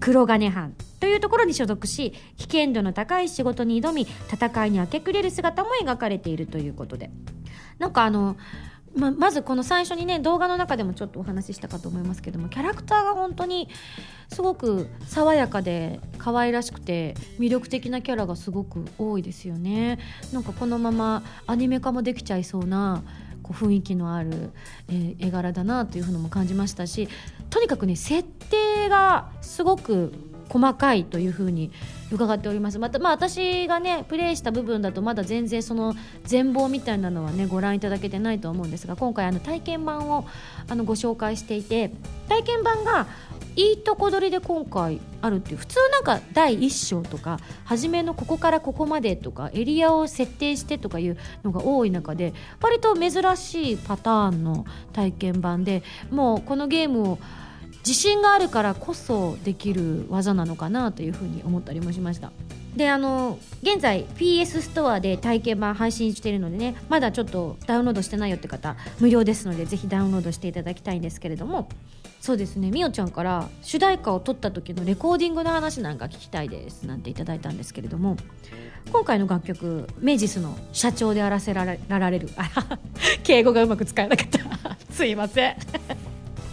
黒金藩というところに所属し危険度の高い仕事に挑み戦いに明け暮れる姿も描かれているということで。なんかあのままずこの最初にね動画の中でもちょっとお話ししたかと思いますけどもキャラクターが本当にすごく爽やかで可愛らしくて魅力的なキャラがすごく多いですよね。なんかこのままアニメ化もできちゃいそうなこう雰囲気のある、えー、絵柄だなというふうのも感じましたしとにかくね設定がすごく細かいというふうに伺っております。またまあ私がねプレイした部分だとまだ全然その全貌みたいなのはねご覧いただけてないと思うんですが今回あの体験版をあのご紹介していて体験版がいいとこ取りで今回あるっていう普通なんか第1章とか初めのここからここまでとかエリアを設定してとかいうのが多い中で割と珍しいパターンの体験版でもうこのゲームを自信があるからこそできる技なのかなというふうに思ったりもしました。であの現在 PS ストアで体験版配信しているのでねまだちょっとダウンロードしてないよって方無料ですのでぜひダウンロードしていただきたいんですけれども。そうですねみおちゃんから主題歌を取った時のレコーディングの話なんか聞きたいですなんていただいたんですけれども今回の楽曲メジスの社長であらせられられる。敬語がうまく使えなかった。すいません。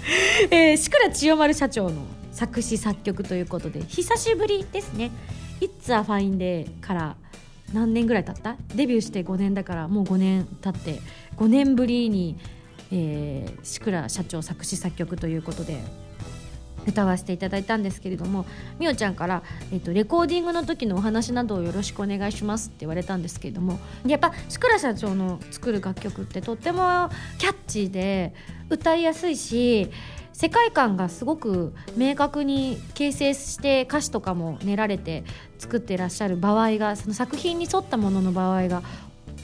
えー、志倉千代丸社長の作詞作曲ということで久しぶりですね「It's a Fine Day」から何年ぐらい経った？デビューして5年だからもう5年経って5年ぶりに、えー、志倉社長作詞作曲ということで歌わせていただいたんですけれどもみおちゃんから、えーと、レコーディングの時のお話などをよろしくお願いしますって言われたんですけれどもやっぱ志倉社長の作る楽曲ってとってもキャッチーで歌いやすいし世界観がすごく明確に形成して歌詞とかも練られて作ってらっしゃる場合がその作品に沿ったものの場合が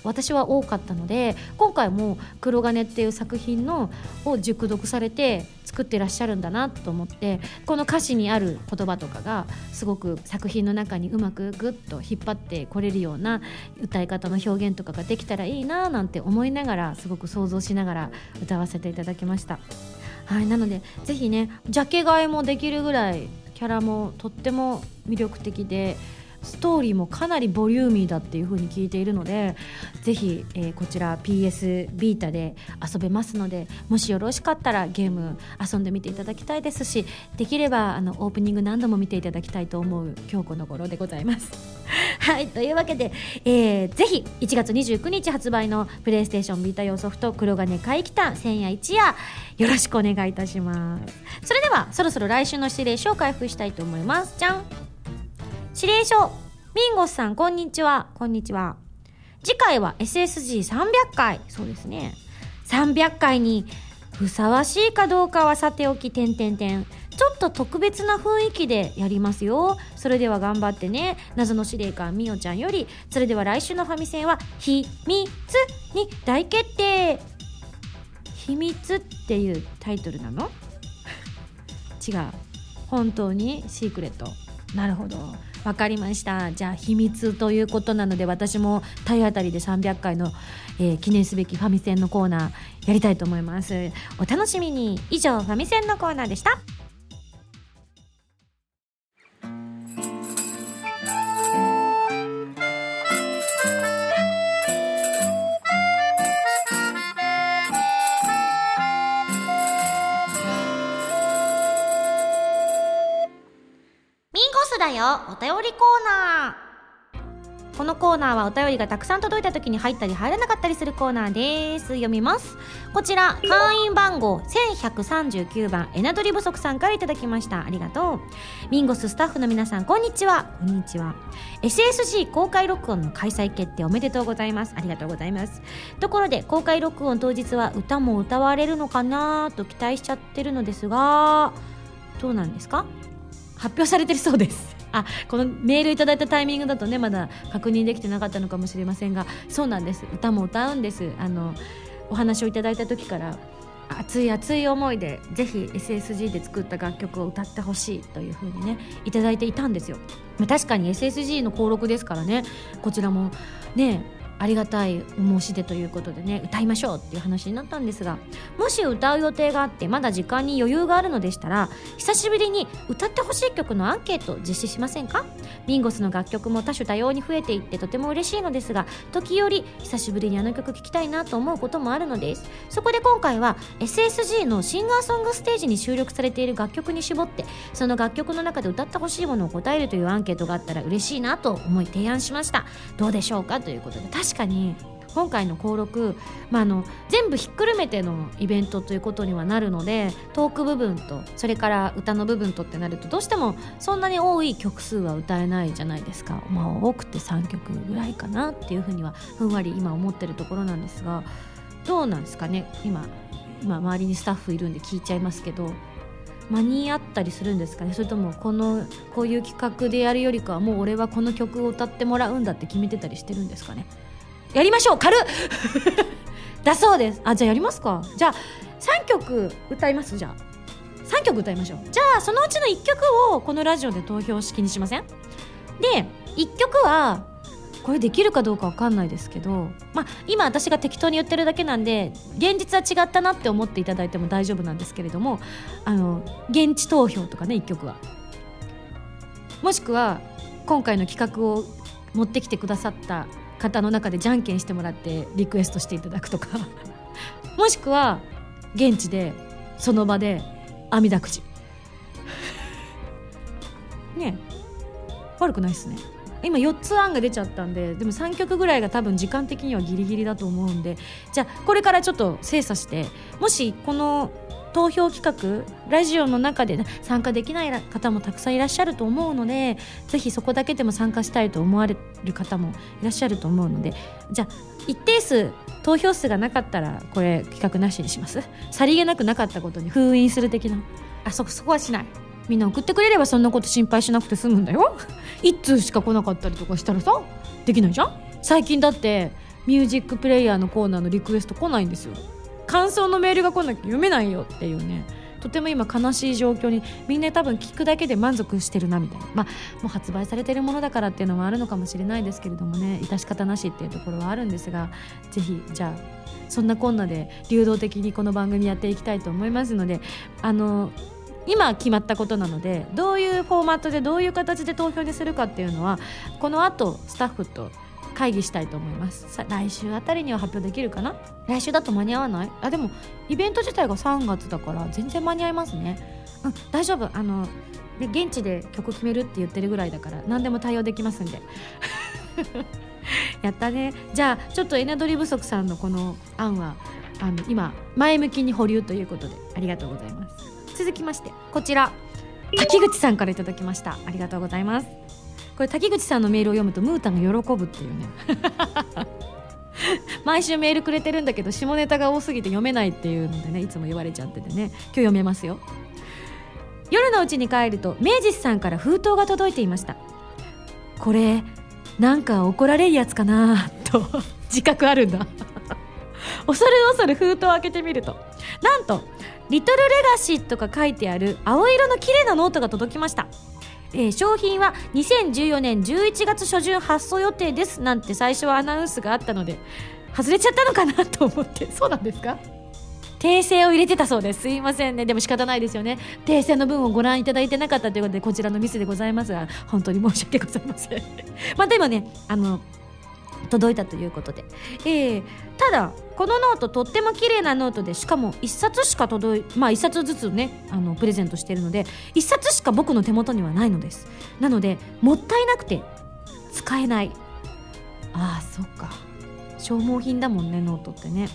私は多かったので今回も「黒金」っていう作品のを熟読されて作ってらっしゃるんだなと思ってこの歌詞にある言葉とかがすごく作品の中にうまくグッと引っ張ってこれるような歌い方の表現とかができたらいいななんて思いながらすごく想像しながら歌わせていただきました。はい、なのでぜひねジャケ買いもできるぐらいキャラもとっても魅力的でストーリーもかなりボリューミーだっていう風に聞いているのでぜひ、えー、こちら PS ビータで遊べますのでもしよろしかったらゲーム遊んでみていただきたいですしできればあのオープニング何度も見ていただきたいと思う今日この頃でございます。はいというわけで、えー、ぜひ1月29日発売のプレイステーションビータ用ソフト黒金怪奇譚千夜一夜よろしくお願いいたします。それではそろそろ来週の指令書を開封したいと思います。じゃん。指令書。ミンゴスさんこんにちは。こんにちは。次回は SSG300 回そうですね。300回にふさわしいかどうかはさておき点点点ちょっと特別な雰囲気でやりますよ。それでは頑張ってね。謎の司令官みおちゃんよりそれでは来週のファミセンは秘密に大決定。秘密っていうタイトルなの？違う。本当にシークレット。なるほど。わかりました。じゃあ秘密ということなので私も体当たりで300回の、えー、記念すべきファミセンのコーナーやりたいと思います。お楽しみに。以上ファミセンのコーナーでした。だよお便りコーナー。このコーナーはお便りがたくさん届いた時に入ったり入らなかったりするコーナーです。読みます。こちら会員番号1139番エナドリ不足さんからいただきました。ありがとう。ミンゴススタッフの皆さんこんにちは。こんにちは。SSG 公開録音の開催決定おめでとうございます。ありがとうございます。ところで公開録音当日は歌も歌われるのかなと期待しちゃってるのですがどうなんですか？発表されてるそうです。あこのメールいただいたタイミングだとねまだ確認できてなかったのかもしれませんがそうなんです。歌も歌うんです。あのお話をいただいた時から熱い熱い思いでぜひ SSG で作った楽曲を歌ってほしいというふうにねいただいていたんですよ。確かに SSG の登録ですからねこちらもねありがたい申し出ということでね歌いましょうっていう話になったんですがもし歌う予定があってまだ時間に余裕があるのでしたら久しぶりに歌ってほしい曲のアンケートを実施しませんか？ビンゴスの楽曲も多種多様に増えていってとても嬉しいのですが時折久しぶりにあの曲聴きたいなと思うこともあるのです。そこで今回は SSG のシンガーソングステージに収録されている楽曲に絞ってその楽曲の中で歌ってほしいものを答えるというアンケートがあったら嬉しいなと思い提案しました。どうでしょうか？ということで確かに今回の登録、まあ、の全部ひっくるめてのイベントということにはなるのでトーク部分とそれから歌の部分とってなるとどうしてもそんなに多い曲数は歌えないじゃないですか、まあ、多くて3曲ぐらいかなっていうふうにはふんわり今思ってるところなんですがどうなんですかね今今周りにスタッフいるんで聞いちゃいますけど間に合ったりするんですかね？それともこのこういう企画でやるよりかはもう俺はこの曲を歌ってもらうんだって決めてたりしてるんですかね？やりましょう。軽っ。だそうです。あじゃあやりますか。じゃあ3曲歌います？じゃあ。3曲歌いましょう。じゃあそのうちの1曲をこのラジオで投票式にしません？で1曲はこれできるかどうか分かんないですけどまあ今私が適当に言ってるだけなんで現実は違ったなって思っていただいても大丈夫なんですけれどもあの現地投票とかね1曲は。もしくは今回の企画を持ってきてくださった方の中でじゃんけんしてもらってリクエストしていただくとか。もしくは現地でその場で網だくじ。ね悪くないっすね。今4つ案が出ちゃったんででも3曲ぐらいが多分時間的にはギリギリだと思うんで。じゃあこれからちょっと精査してもしこの投票企画ラジオの中で、参加できない方もたくさんいらっしゃると思うのでぜひそこだけでも参加したいと思われる方もいらっしゃると思うのでじゃあ一定数投票数がなかったらこれ企画なしにします？さりげなくなかったことに封印する的な？あそそこはしない。みんな送ってくれればそんなこと心配しなくて済むんだよ。一通しか来なかったりとかしたらさできないじゃん？最近だってミュージックプレイヤーのコーナーのリクエスト来ないんですよ感想のメールが来なきゃ読めないよっていうね。とても今悲しい状況にみんな多分聞くだけで満足してるなみたいな。まあもう発売されてるものだからっていうのもあるのかもしれないですけれどもね。致し方なしっていうところはあるんですがぜひじゃあそんなこんなで流動的にこの番組やっていきたいと思いますのであの今決まったことなのでどういうフォーマットでどういう形で投票にするかっていうのはこの後スタッフと会議したいと思います。さ来週あたりには発表できるかな？来週だと間に合わない？あでもイベント自体が3月だから全然間に合いますね。うん大丈夫。あので現地で曲決めるって言ってるぐらいだから何でも対応できますんで。やったね。じゃあちょっとエナドリ不足さんのこの案はあの今前向きに保留ということでありがとうございます。続きましてこちら。滝口さんから頂きました。ありがとうございますこれ滝口さんのメールを読むとムータンが喜ぶっていうね。毎週メールくれてるんだけど下ネタが多すぎて読めないっていうのでねいつも言われちゃっててね。今日読めますよ。夜のうちに帰ると明治さんから封筒が届いていました。これなんか怒られるやつかなと。自覚あるんだ。恐る恐る封筒を開けてみると。なんと「リトルレガシー」とか書いてある青色の綺麗なノートが届きました。えー、商品は2014年11月初旬発送予定です。なんて最初はアナウンスがあったので外れちゃったのかなと思って。そうなんですか？訂正を入れてたそうです。すいませんね。でも仕方ないですよね。訂正の分をご覧いただいてなかったということでこちらのミスでございますが本当に申し訳ございません。まあでもねあの届いたということで、えー、ただこのノートとっても綺麗なノートでしかも1冊しか届いまあ1冊ずつねあのプレゼントしてるので1冊しか僕の手元にはないのです。なのでもったいなくて使えない。ああそっか。消耗品だもんねノートってね。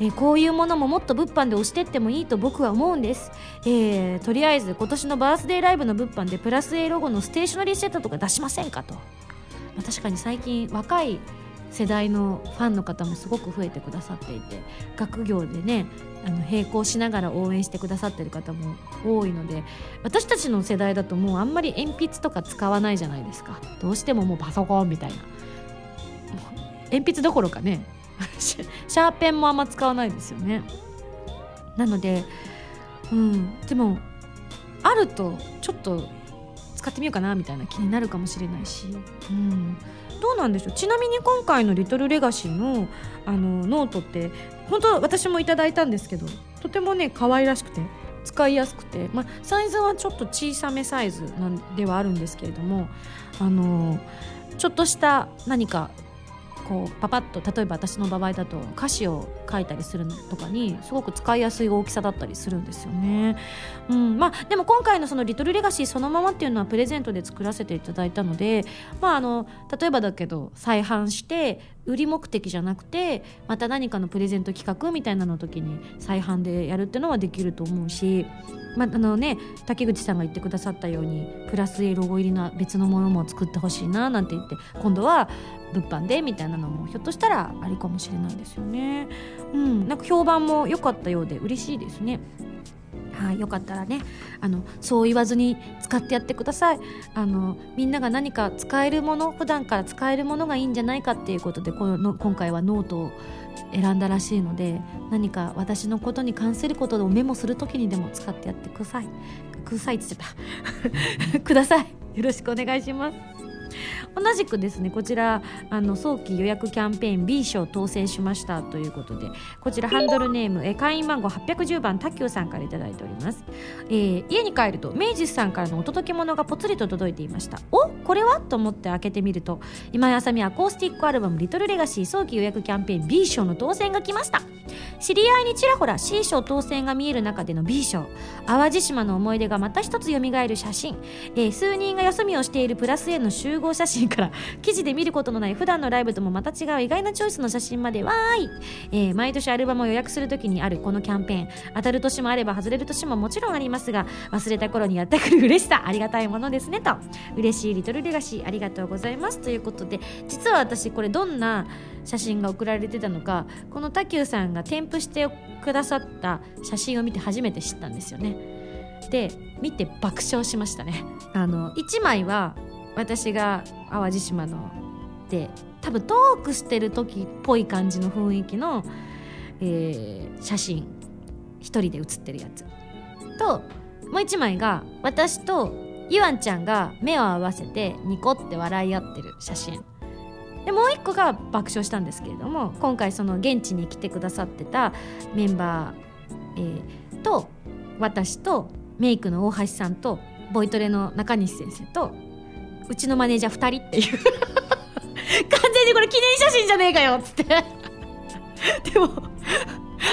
えこういうものももっと物販で押してってもいいと僕は思うんです、えーとりあえず今年のバースデーライブの物販でプラス A ロゴのステーショナリーセットとか出しませんかと、確かに最近若い世代のファンの方もすごく増えてくださっていて学業でねあの並行しながら応援してくださってる方も多いので私たちの世代だともうあんまり鉛筆とか使わないじゃないですか。どうしてももうパソコンみたいな。鉛筆どころかねシ シャーペンもあんま使わないですよね。なのでうんでもあるとちょっと使ってみようかなみたいな気になるかもしれないし、うん、どうなんでしょう？ちなみに今回の「リトルレガシーの」あのノートって本当私もいただいたんですけどとてもね可愛らしくて使いやすくて、まあ、サイズはちょっと小さめサイズなんではあるんですけれどもあのちょっとした何かこうパパッと例えば私の場合だと歌詞を書いたりするのとかにすごく使いやすい大きさだったりするんですよね。うん、まあでも今回のその「リトルレガシーそのままっていうのはプレゼントで作らせていただいたので、まあ、あの例えばだけど再販して売り目的じゃなくてまた何かのプレゼント企画みたいなの時に再販でやるっていうのはできると思うし、まああのね、竹口さんが言ってくださったようにプラス A ロゴ入りの別のものも作ってほしいななんて言って今度は物販でみたいなのもひょっとしたらありかもしれないですよね。うん、なんか評判も良かったようで嬉しいですね。はい、よかったらねあのそう言わずに使ってやってください。あのみんなが何か使えるもの普段から使えるものがいいんじゃないかっていうことでこの今回はノートを選んだらしいので何か私のことに関することをメモする時にでも使ってやってください。くださいって言っちゃった。ください。よろしくお願いします。同じくですねこちらあの早期予約キャンペーン B 賞当選しましたということでこちらハンドルネームえ会員番号810番タキューさんからいただいております、えー家に帰ると明治さんからのお届け物がぽつりと届いていました。おこれは？と思って開けてみると今井あさみアコースティックアルバム「リトルレガシー早期予約キャンペーン B 賞の当選が来ました。知り合いにちらほら C 賞当選が見える中での B 賞。淡路島の思い出がまた一つ蘇る写真、えー数人がよそ見をしているプラス A の集合写真から記事で見ることのない普段のライブともまた違う意外なチョイスの写真まで。わーい、えー毎年アルバムを予約するときにあるこのキャンペーン。当たる年もあれば外れる年ももちろんありますが忘れた頃にやってくる嬉しさありがたいものですねと。嬉しいリトルレガシーありがとうございます。ということで実は私これどんな写真が送られてたのかこのタキューさんが添付してくださった写真を見て初めて知ったんですよね。で見て爆笑しましたね。あの1枚は私が淡路島ので多分トークしてる時っぽい感じの雰囲気の、えー写真一人で写ってるやつ。ともう一枚が私とゆあんちゃんが目を合わせてニコって笑い合ってる写真。でもう一個が爆笑したんですけれども今回その現地に来てくださってたメンバー、えーと私とメイクの大橋さんとボイトレの中西先生とうちのマネージャー2人っていう。完全にこれ記念写真じゃねえかよっつって。でも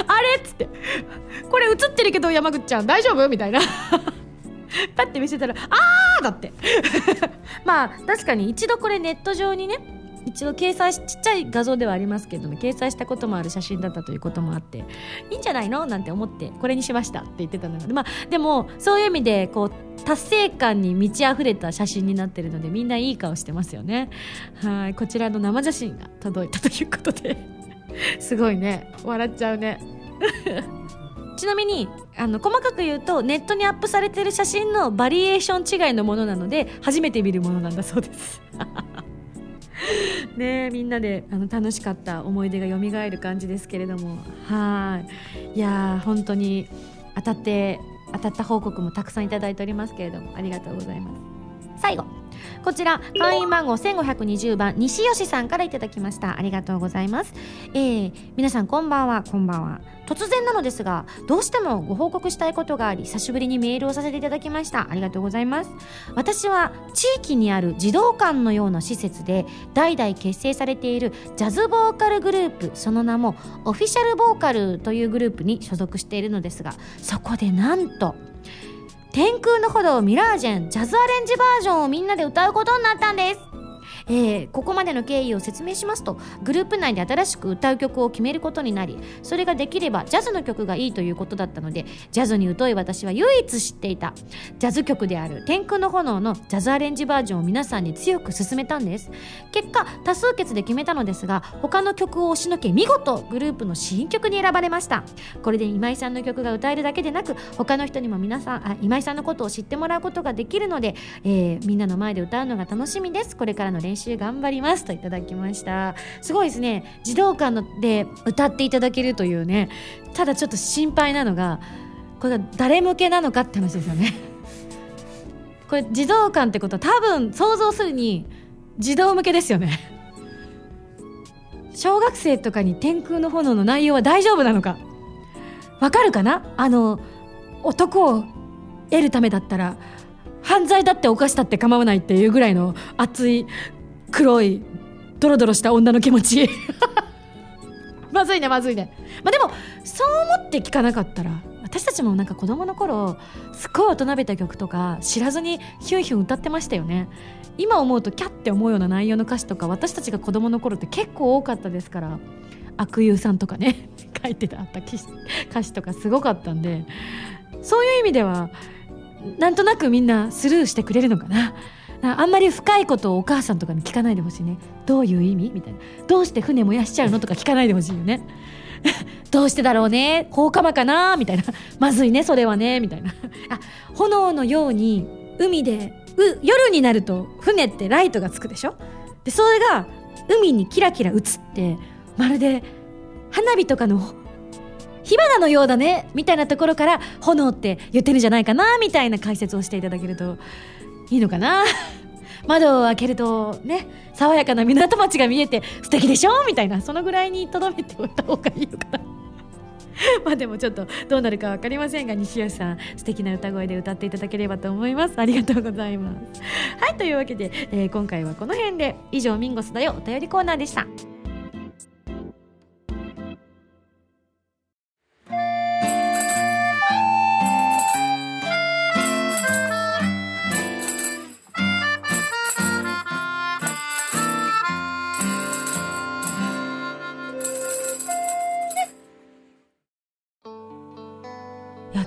あれっつって。これ写ってるけど山口ちゃん大丈夫みたいな。パッて見せたら「あー!」だって。まあ確かに一度これネット上にね一度掲載しちっちゃい画像ではありますけども掲載したこともある写真だったということもあっていいんじゃないの？なんて思ってこれにしましたって言ってたのでまあでもそういう意味でこう達成感に満ち溢れた写真になってるのでみんないい顔してますよね。はい。こちらの生写真が届いたということで。すごいね。笑っちゃうね。ちなみにあの細かく言うとネットにアップされてる写真のバリエーション違いのものなので初めて見るものなんだそうです。ねみんなであの楽しかった思い出がよみがえる感じですけれども。はい。いや本当に当たって当たった報告もたくさんいただいておりますけれどもありがとうございます。最後。こちら会員番号1520番西吉さんからいただきました。ありがとうございます、えー、皆さんこんばんは。こんばんは。突然なのですがどうしてもご報告したいことがあり久しぶりにメールをさせていただきました。ありがとうございます。私は地域にある児童館のような施設で代々結成されているジャズボーカルグループその名もオフィシャルボーカルというグループに所属しているのですがそこでなんと天空の炎ミラージェンジャズアレンジバージョンをみんなで歌うことになったんです。えーここまでの経緯を説明しますとグループ内で新しく歌う曲を決めることになりそれができればジャズの曲がいいということだったのでジャズに疎い私は唯一知っていたジャズ曲である「天空の炎」のジャズアレンジバージョンを皆さんに強く勧めたんです。結果多数決で決めたのですが他の曲を押しのけ見事グループの新曲に選ばれました。これで今井さんの曲が歌えるだけでなく他の人にも皆さんあ今井さんのことを知ってもらうことができるので、えーみんなの前で歌うのが楽しみです。これからの練習頑張りますといただきました。すごいですね。児童館ので歌っていただけるというね。ただちょっと心配なのがこれ誰向けなのかって話ですよね。これ児童館ってことは多分想像するに児童向けですよね。小学生とかに天空の炎の内容は大丈夫なのか。わかるかな？あの男を得るためだったら犯罪だって犯したって構わないっていうぐらいの熱い黒いドロドロした女の気持ち。まずいねまずいね。まあでもそう思って聞かなかったら私たちもなんか子供の頃すっごい大人びた曲とか知らずにヒュンヒュン歌ってましたよね。今思うとキャッて思うような内容の歌詞とか私たちが子供の頃って結構多かったですから悪友さんとかね 書いてあった歌詞歌詞とかすごかったんでそういう意味ではなんとなくみんなスルーしてくれるのかな。ああんまり深いことをお母さんとかに聞かないでほしいね。どういう意味？みたいな。どうして船燃やしちゃうのとか聞かないでほしいよね。どうしてだろうね。放火魔かな？みたいな。まずいねそれはねみたいな。あ炎のように海でう夜になると船ってライトがつくでしょ？でそれが海にキラキラ映ってまるで花火とかの火花のようだねみたいなところから炎って言ってるんじゃないかなみたいな解説をしていただけるといいのかな？窓を開けるとね爽やかな港町が見えて素敵でしょ？みたいなそのぐらいにとどめておいた方がいいのかな。まあでもちょっとどうなるか分かりませんが西吉さん素敵な歌声で歌っていただければと思います。ありがとうございます。はいというわけで、えー今回はこの辺で。以上ミンゴスだよ。お便りコーナーでした。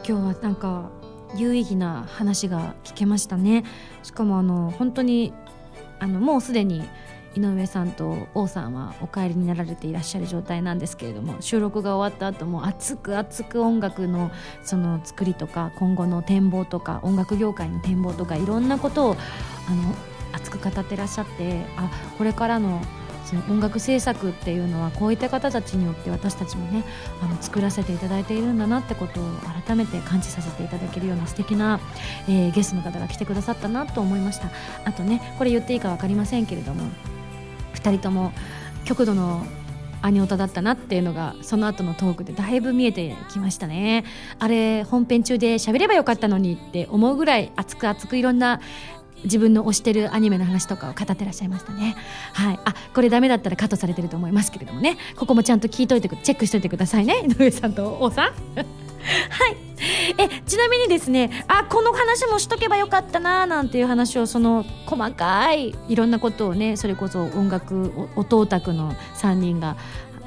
今日はなんか有意義な話が聞けましたね。しかもあの本当にあのもうすでに井上さんと王さんはお帰りになられていらっしゃる状態なんですけれども収録が終わった後も熱く熱く音楽のその作りとか今後の展望とか音楽業界の展望とかいろんなことをあの熱く語ってらっしゃってあこれからのその音楽制作っていうのはこういった方たちによって私たちもねあの作らせていただいているんだなってことを改めて感じさせていただけるような素敵な、えーゲストの方が来てくださったなと思いました。あとねこれ言っていいか分かりませんけれども2人とも極度のアニオタだったなっていうのがその後のトークでだいぶ見えてきましたね。あれ本編中で喋ればよかったのにって思うぐらい熱く熱くいろんな自分の推してるアニメの話とかを語ってらっしゃいましたね。はい。あこれダメだったらカットされてると思いますけれどもね。ここもちゃんと聞いといてチェックしといてくださいね。井上さんと王さん。はい。えちなみにですねあこの話もしとけばよかったななんていう話をその細かいいろんなことをねそれこそ音楽お音オタクの3人が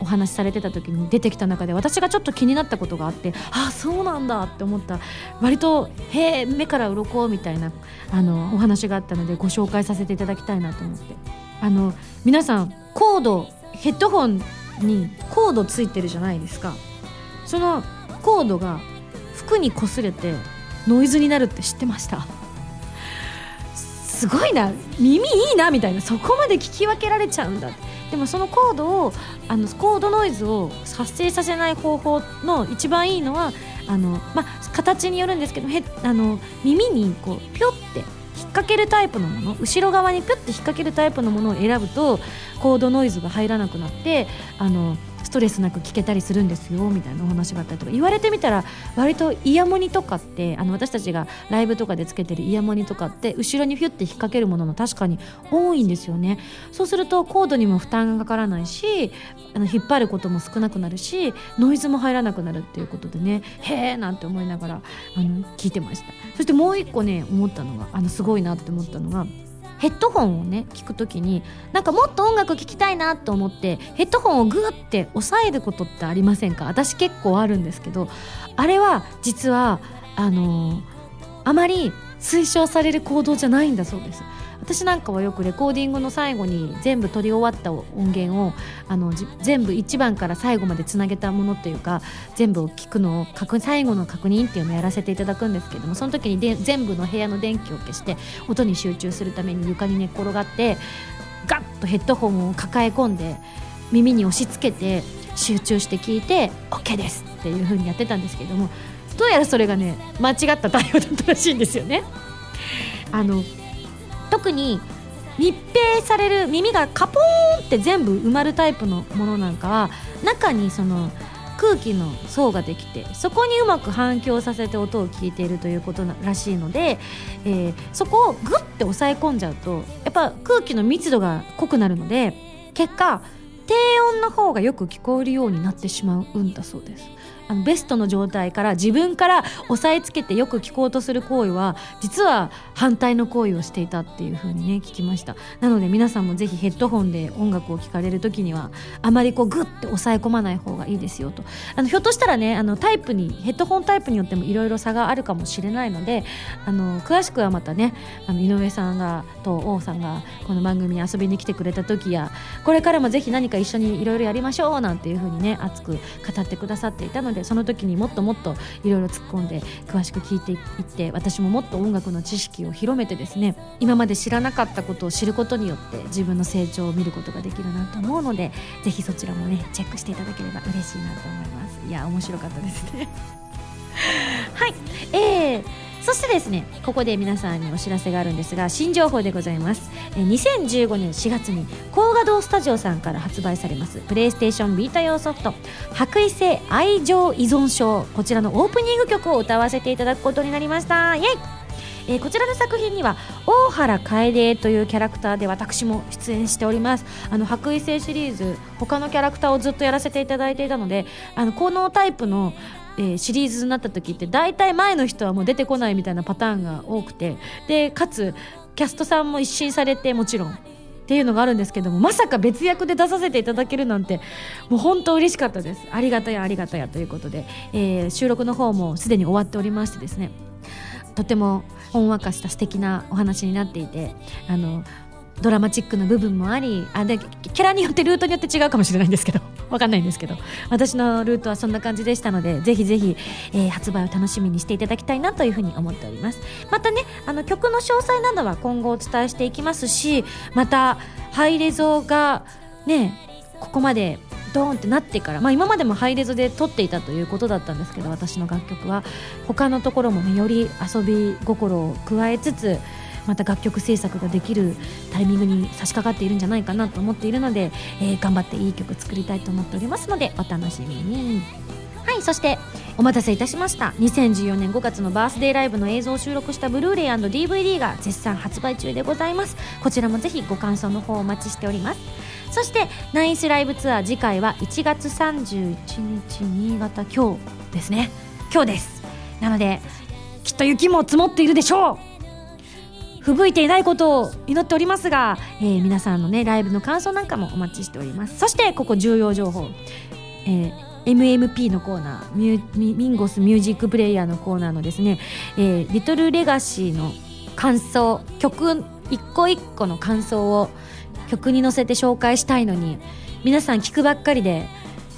お話しされてた時に出てきた中で私がちょっと気になったことがあってああそうなんだって思った。割と「へえ目から鱗みたいなあのお話があったのでご紹介させていただきたいなと思って。あの皆さんコードヘッドホンにコードついてるじゃないですか。そのコードが服に擦れてノイズになるって知ってました？すごいな。耳いいなみたいな。そこまで聞き分けられちゃうんだでもそのコードをあのコードノイズを発生させない方法の一番いいのはあの、まあ、形によるんですけどへあの耳にこうピョって引っ掛けるタイプのもの後ろ側にピョって引っ掛けるタイプのものを選ぶとコードノイズが入らなくなってあのストレスなく聞けたりするんですよみたいなお話があったりとか言われてみたら割とイヤモニとかってあの私たちがライブとかでつけてるイヤモニとかって後ろにフュッて引っ掛けるものも確かに多いんですよね。そうするとコードにも負担がかからないしあの引っ張ることも少なくなるしノイズも入らなくなるっていうことでねへえなんて思いながらあの聞いてました。そしてもう一個ね思ったのがあのすごいなって思ったのがヘッドホンをね聞く時になんかもっと音楽聴きたいなと思ってヘッドホンをグーって押さえることってありませんか？私結構あるんですけどあれは実はあのーあまり推奨される行動じゃないんだそうです。私なんかはよくレコーディングの最後に全部撮り終わった音源をあの全部1番から最後までつなげたものっていうか全部を聞くのを確最後の確認っていうのをやらせていただくんですけどもその時にで全部の部屋の電気を消して音に集中するために床に寝っ転がってガッとヘッドホンを抱え込んで耳に押し付けて集中して聞いて OK ですっていう風にやってたんですけどもどうやらそれがね間違った対応だったらしいんですよね。あの特に密閉される耳がカポーンって全部埋まるタイプのものなんかは中にその空気の層ができてそこにうまく反響させて音を聞いているということらしいので、えー、そこをグッて押さえ込んじゃうとやっぱ空気の密度が濃くなるので結果低音の方がよく聞こえるようになってしまうんだそうです。あのベストの状態から自分から押さえつけてよく聞こうとする行為は実は反対の行為をしていたっていう風にね聞きました。なので皆さんもぜひヘッドホンで音楽を聴かれる時にはあまりこうグッて押さえ込まない方がいいですよと。あのひょっとしたらねあのタイプにヘッドホンタイプによってもいろいろ差があるかもしれないのであの詳しくはまたねあの井上さんがと王さんがこの番組に遊びに来てくれた時やこれからもぜひ何か一緒にいろいろやりましょうなんていう風にね熱く語ってくださっていたのででその時にもっともっといろいろ突っ込んで詳しく聞いていって私ももっと音楽の知識を広めてですね今まで知らなかったことを知ることによって自分の成長を見ることができるなと思うのでぜひそちらもねチェックしていただければ嬉しいなと思います。いや面白かったですね。そしてですねここで皆さんにお知らせがあるんですが新情報でございます。2015年4月に高画堂スタジオさんから発売されますプレイステーションビータ用ソフト「白衣性愛情依存症」こちらのオープニング曲を歌わせていただくことになりました。イエイ！えー、こちらの作品には大原楓というキャラクターで私も出演しております。あの白衣性シリーズ他のキャラクターをずっとやらせていただいていたのであのこのタイプのえー、シリーズになった時って大体前の人はもう出てこないみたいなパターンが多くて。でかつキャストさんも一新されてもちろんっていうのがあるんですけどもまさか別役で出させていただけるなんてもう本当嬉しかったです。ありがたやありがたやということで、えー、収録の方もすでに終わっておりましてですね。とてもほんわかした素敵なお話になっていてあのドラマチックな部分もありあでキャラによってルートによって違うかもしれないんですけど わかんないんですけど。私のルートはそんな感じでしたのでぜひぜひ、えー、発売を楽しみにしていただきたいなというふうに思っております。またねあの曲の詳細などは今後お伝えしていきますしまたハイレゾがねここまでドーンってなってから、まあ、今までもハイレゾで撮っていたということだったんですけど私の楽曲は。他のところもねより遊び心を加えつつまた楽曲制作ができるタイミングに差し掛かっているんじゃないかなと思っているので、えー、頑張っていい曲作りたいと思っておりますのでお楽しみに。はいそしてお待たせいたしました。2014年5月のバースデーライブの映像を収録したブルーレイ &DVD が絶賛発売中でございます。こちらもぜひご感想の方お待ちしております。そしてナインスライブツアー次回は1月31日新潟。今日ですね。今日です。なのできっと雪も積もっているでしょう。吹雪いていないことを祈っておりますが、えー、皆さんのねライブの感想なんかもお待ちしております。そしてここ重要情報、えー MMP のコーナーミュミンゴスミュージックプレイヤーのコーナーのですね、えー、リトルレガシーの感想曲一個一個の感想を曲に乗せて紹介したいのに皆さん聞くばっかりで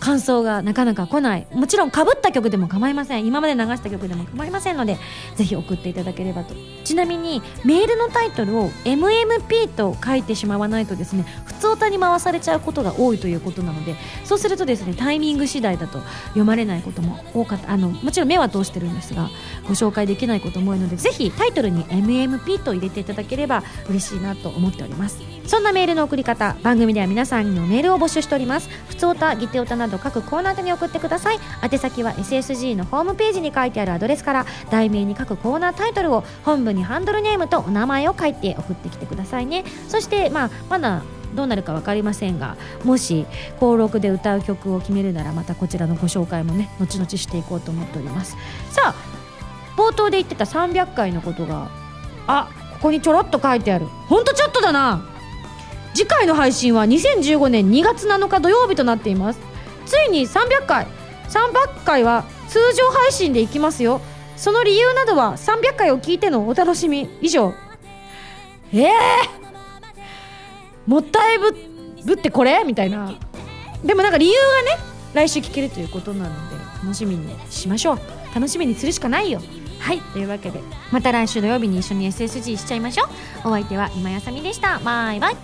感想がなかなか来ない。もちろんかぶった曲でも構いません。今まで流した曲でも構いませんのでぜひ送っていただければと。ちなみにメールのタイトルを MMP と書いてしまわないとですね普通歌に回されちゃうことが多いということなのでそうするとですねタイミング次第だと読まれないことも多かった。あのもちろん目は通してるんですがご紹介できないことも多いのでぜひタイトルに MMP と入れていただければ嬉しいなと思っております。そんなメールの送り方番組では皆さんのメールを募集しております。普通歌ギテオタなど各コーナーに送ってください。宛先は SSG のホームページに書いてあるアドレスから題名に各コーナータイトルを本文にハンドルネームとお名前を書いて送ってきてくださいね。そしてまあまだどうなるか分かりませんがもし登録で歌う曲を決めるならまたこちらのご紹介もね後々していこうと思っております。さあ冒頭で言ってた300回のことがあここにちょろっと書いてある。ほんとちょっとだな。次回の配信は2015年2月7日土曜日となっています。ついに300回。300回は通常配信でいきますよ。その理由などは300回を聞いてのお楽しみ以上。ええー、もったいぶぶってこれ？みたいな。でもなんか理由がね来週聞けるということなので楽しみにしましょう。楽しみにするしかないよ。はいというわけでまた来週土曜日に一緒に SSG しちゃいましょう。お相手は今やさみでした。バイバイ。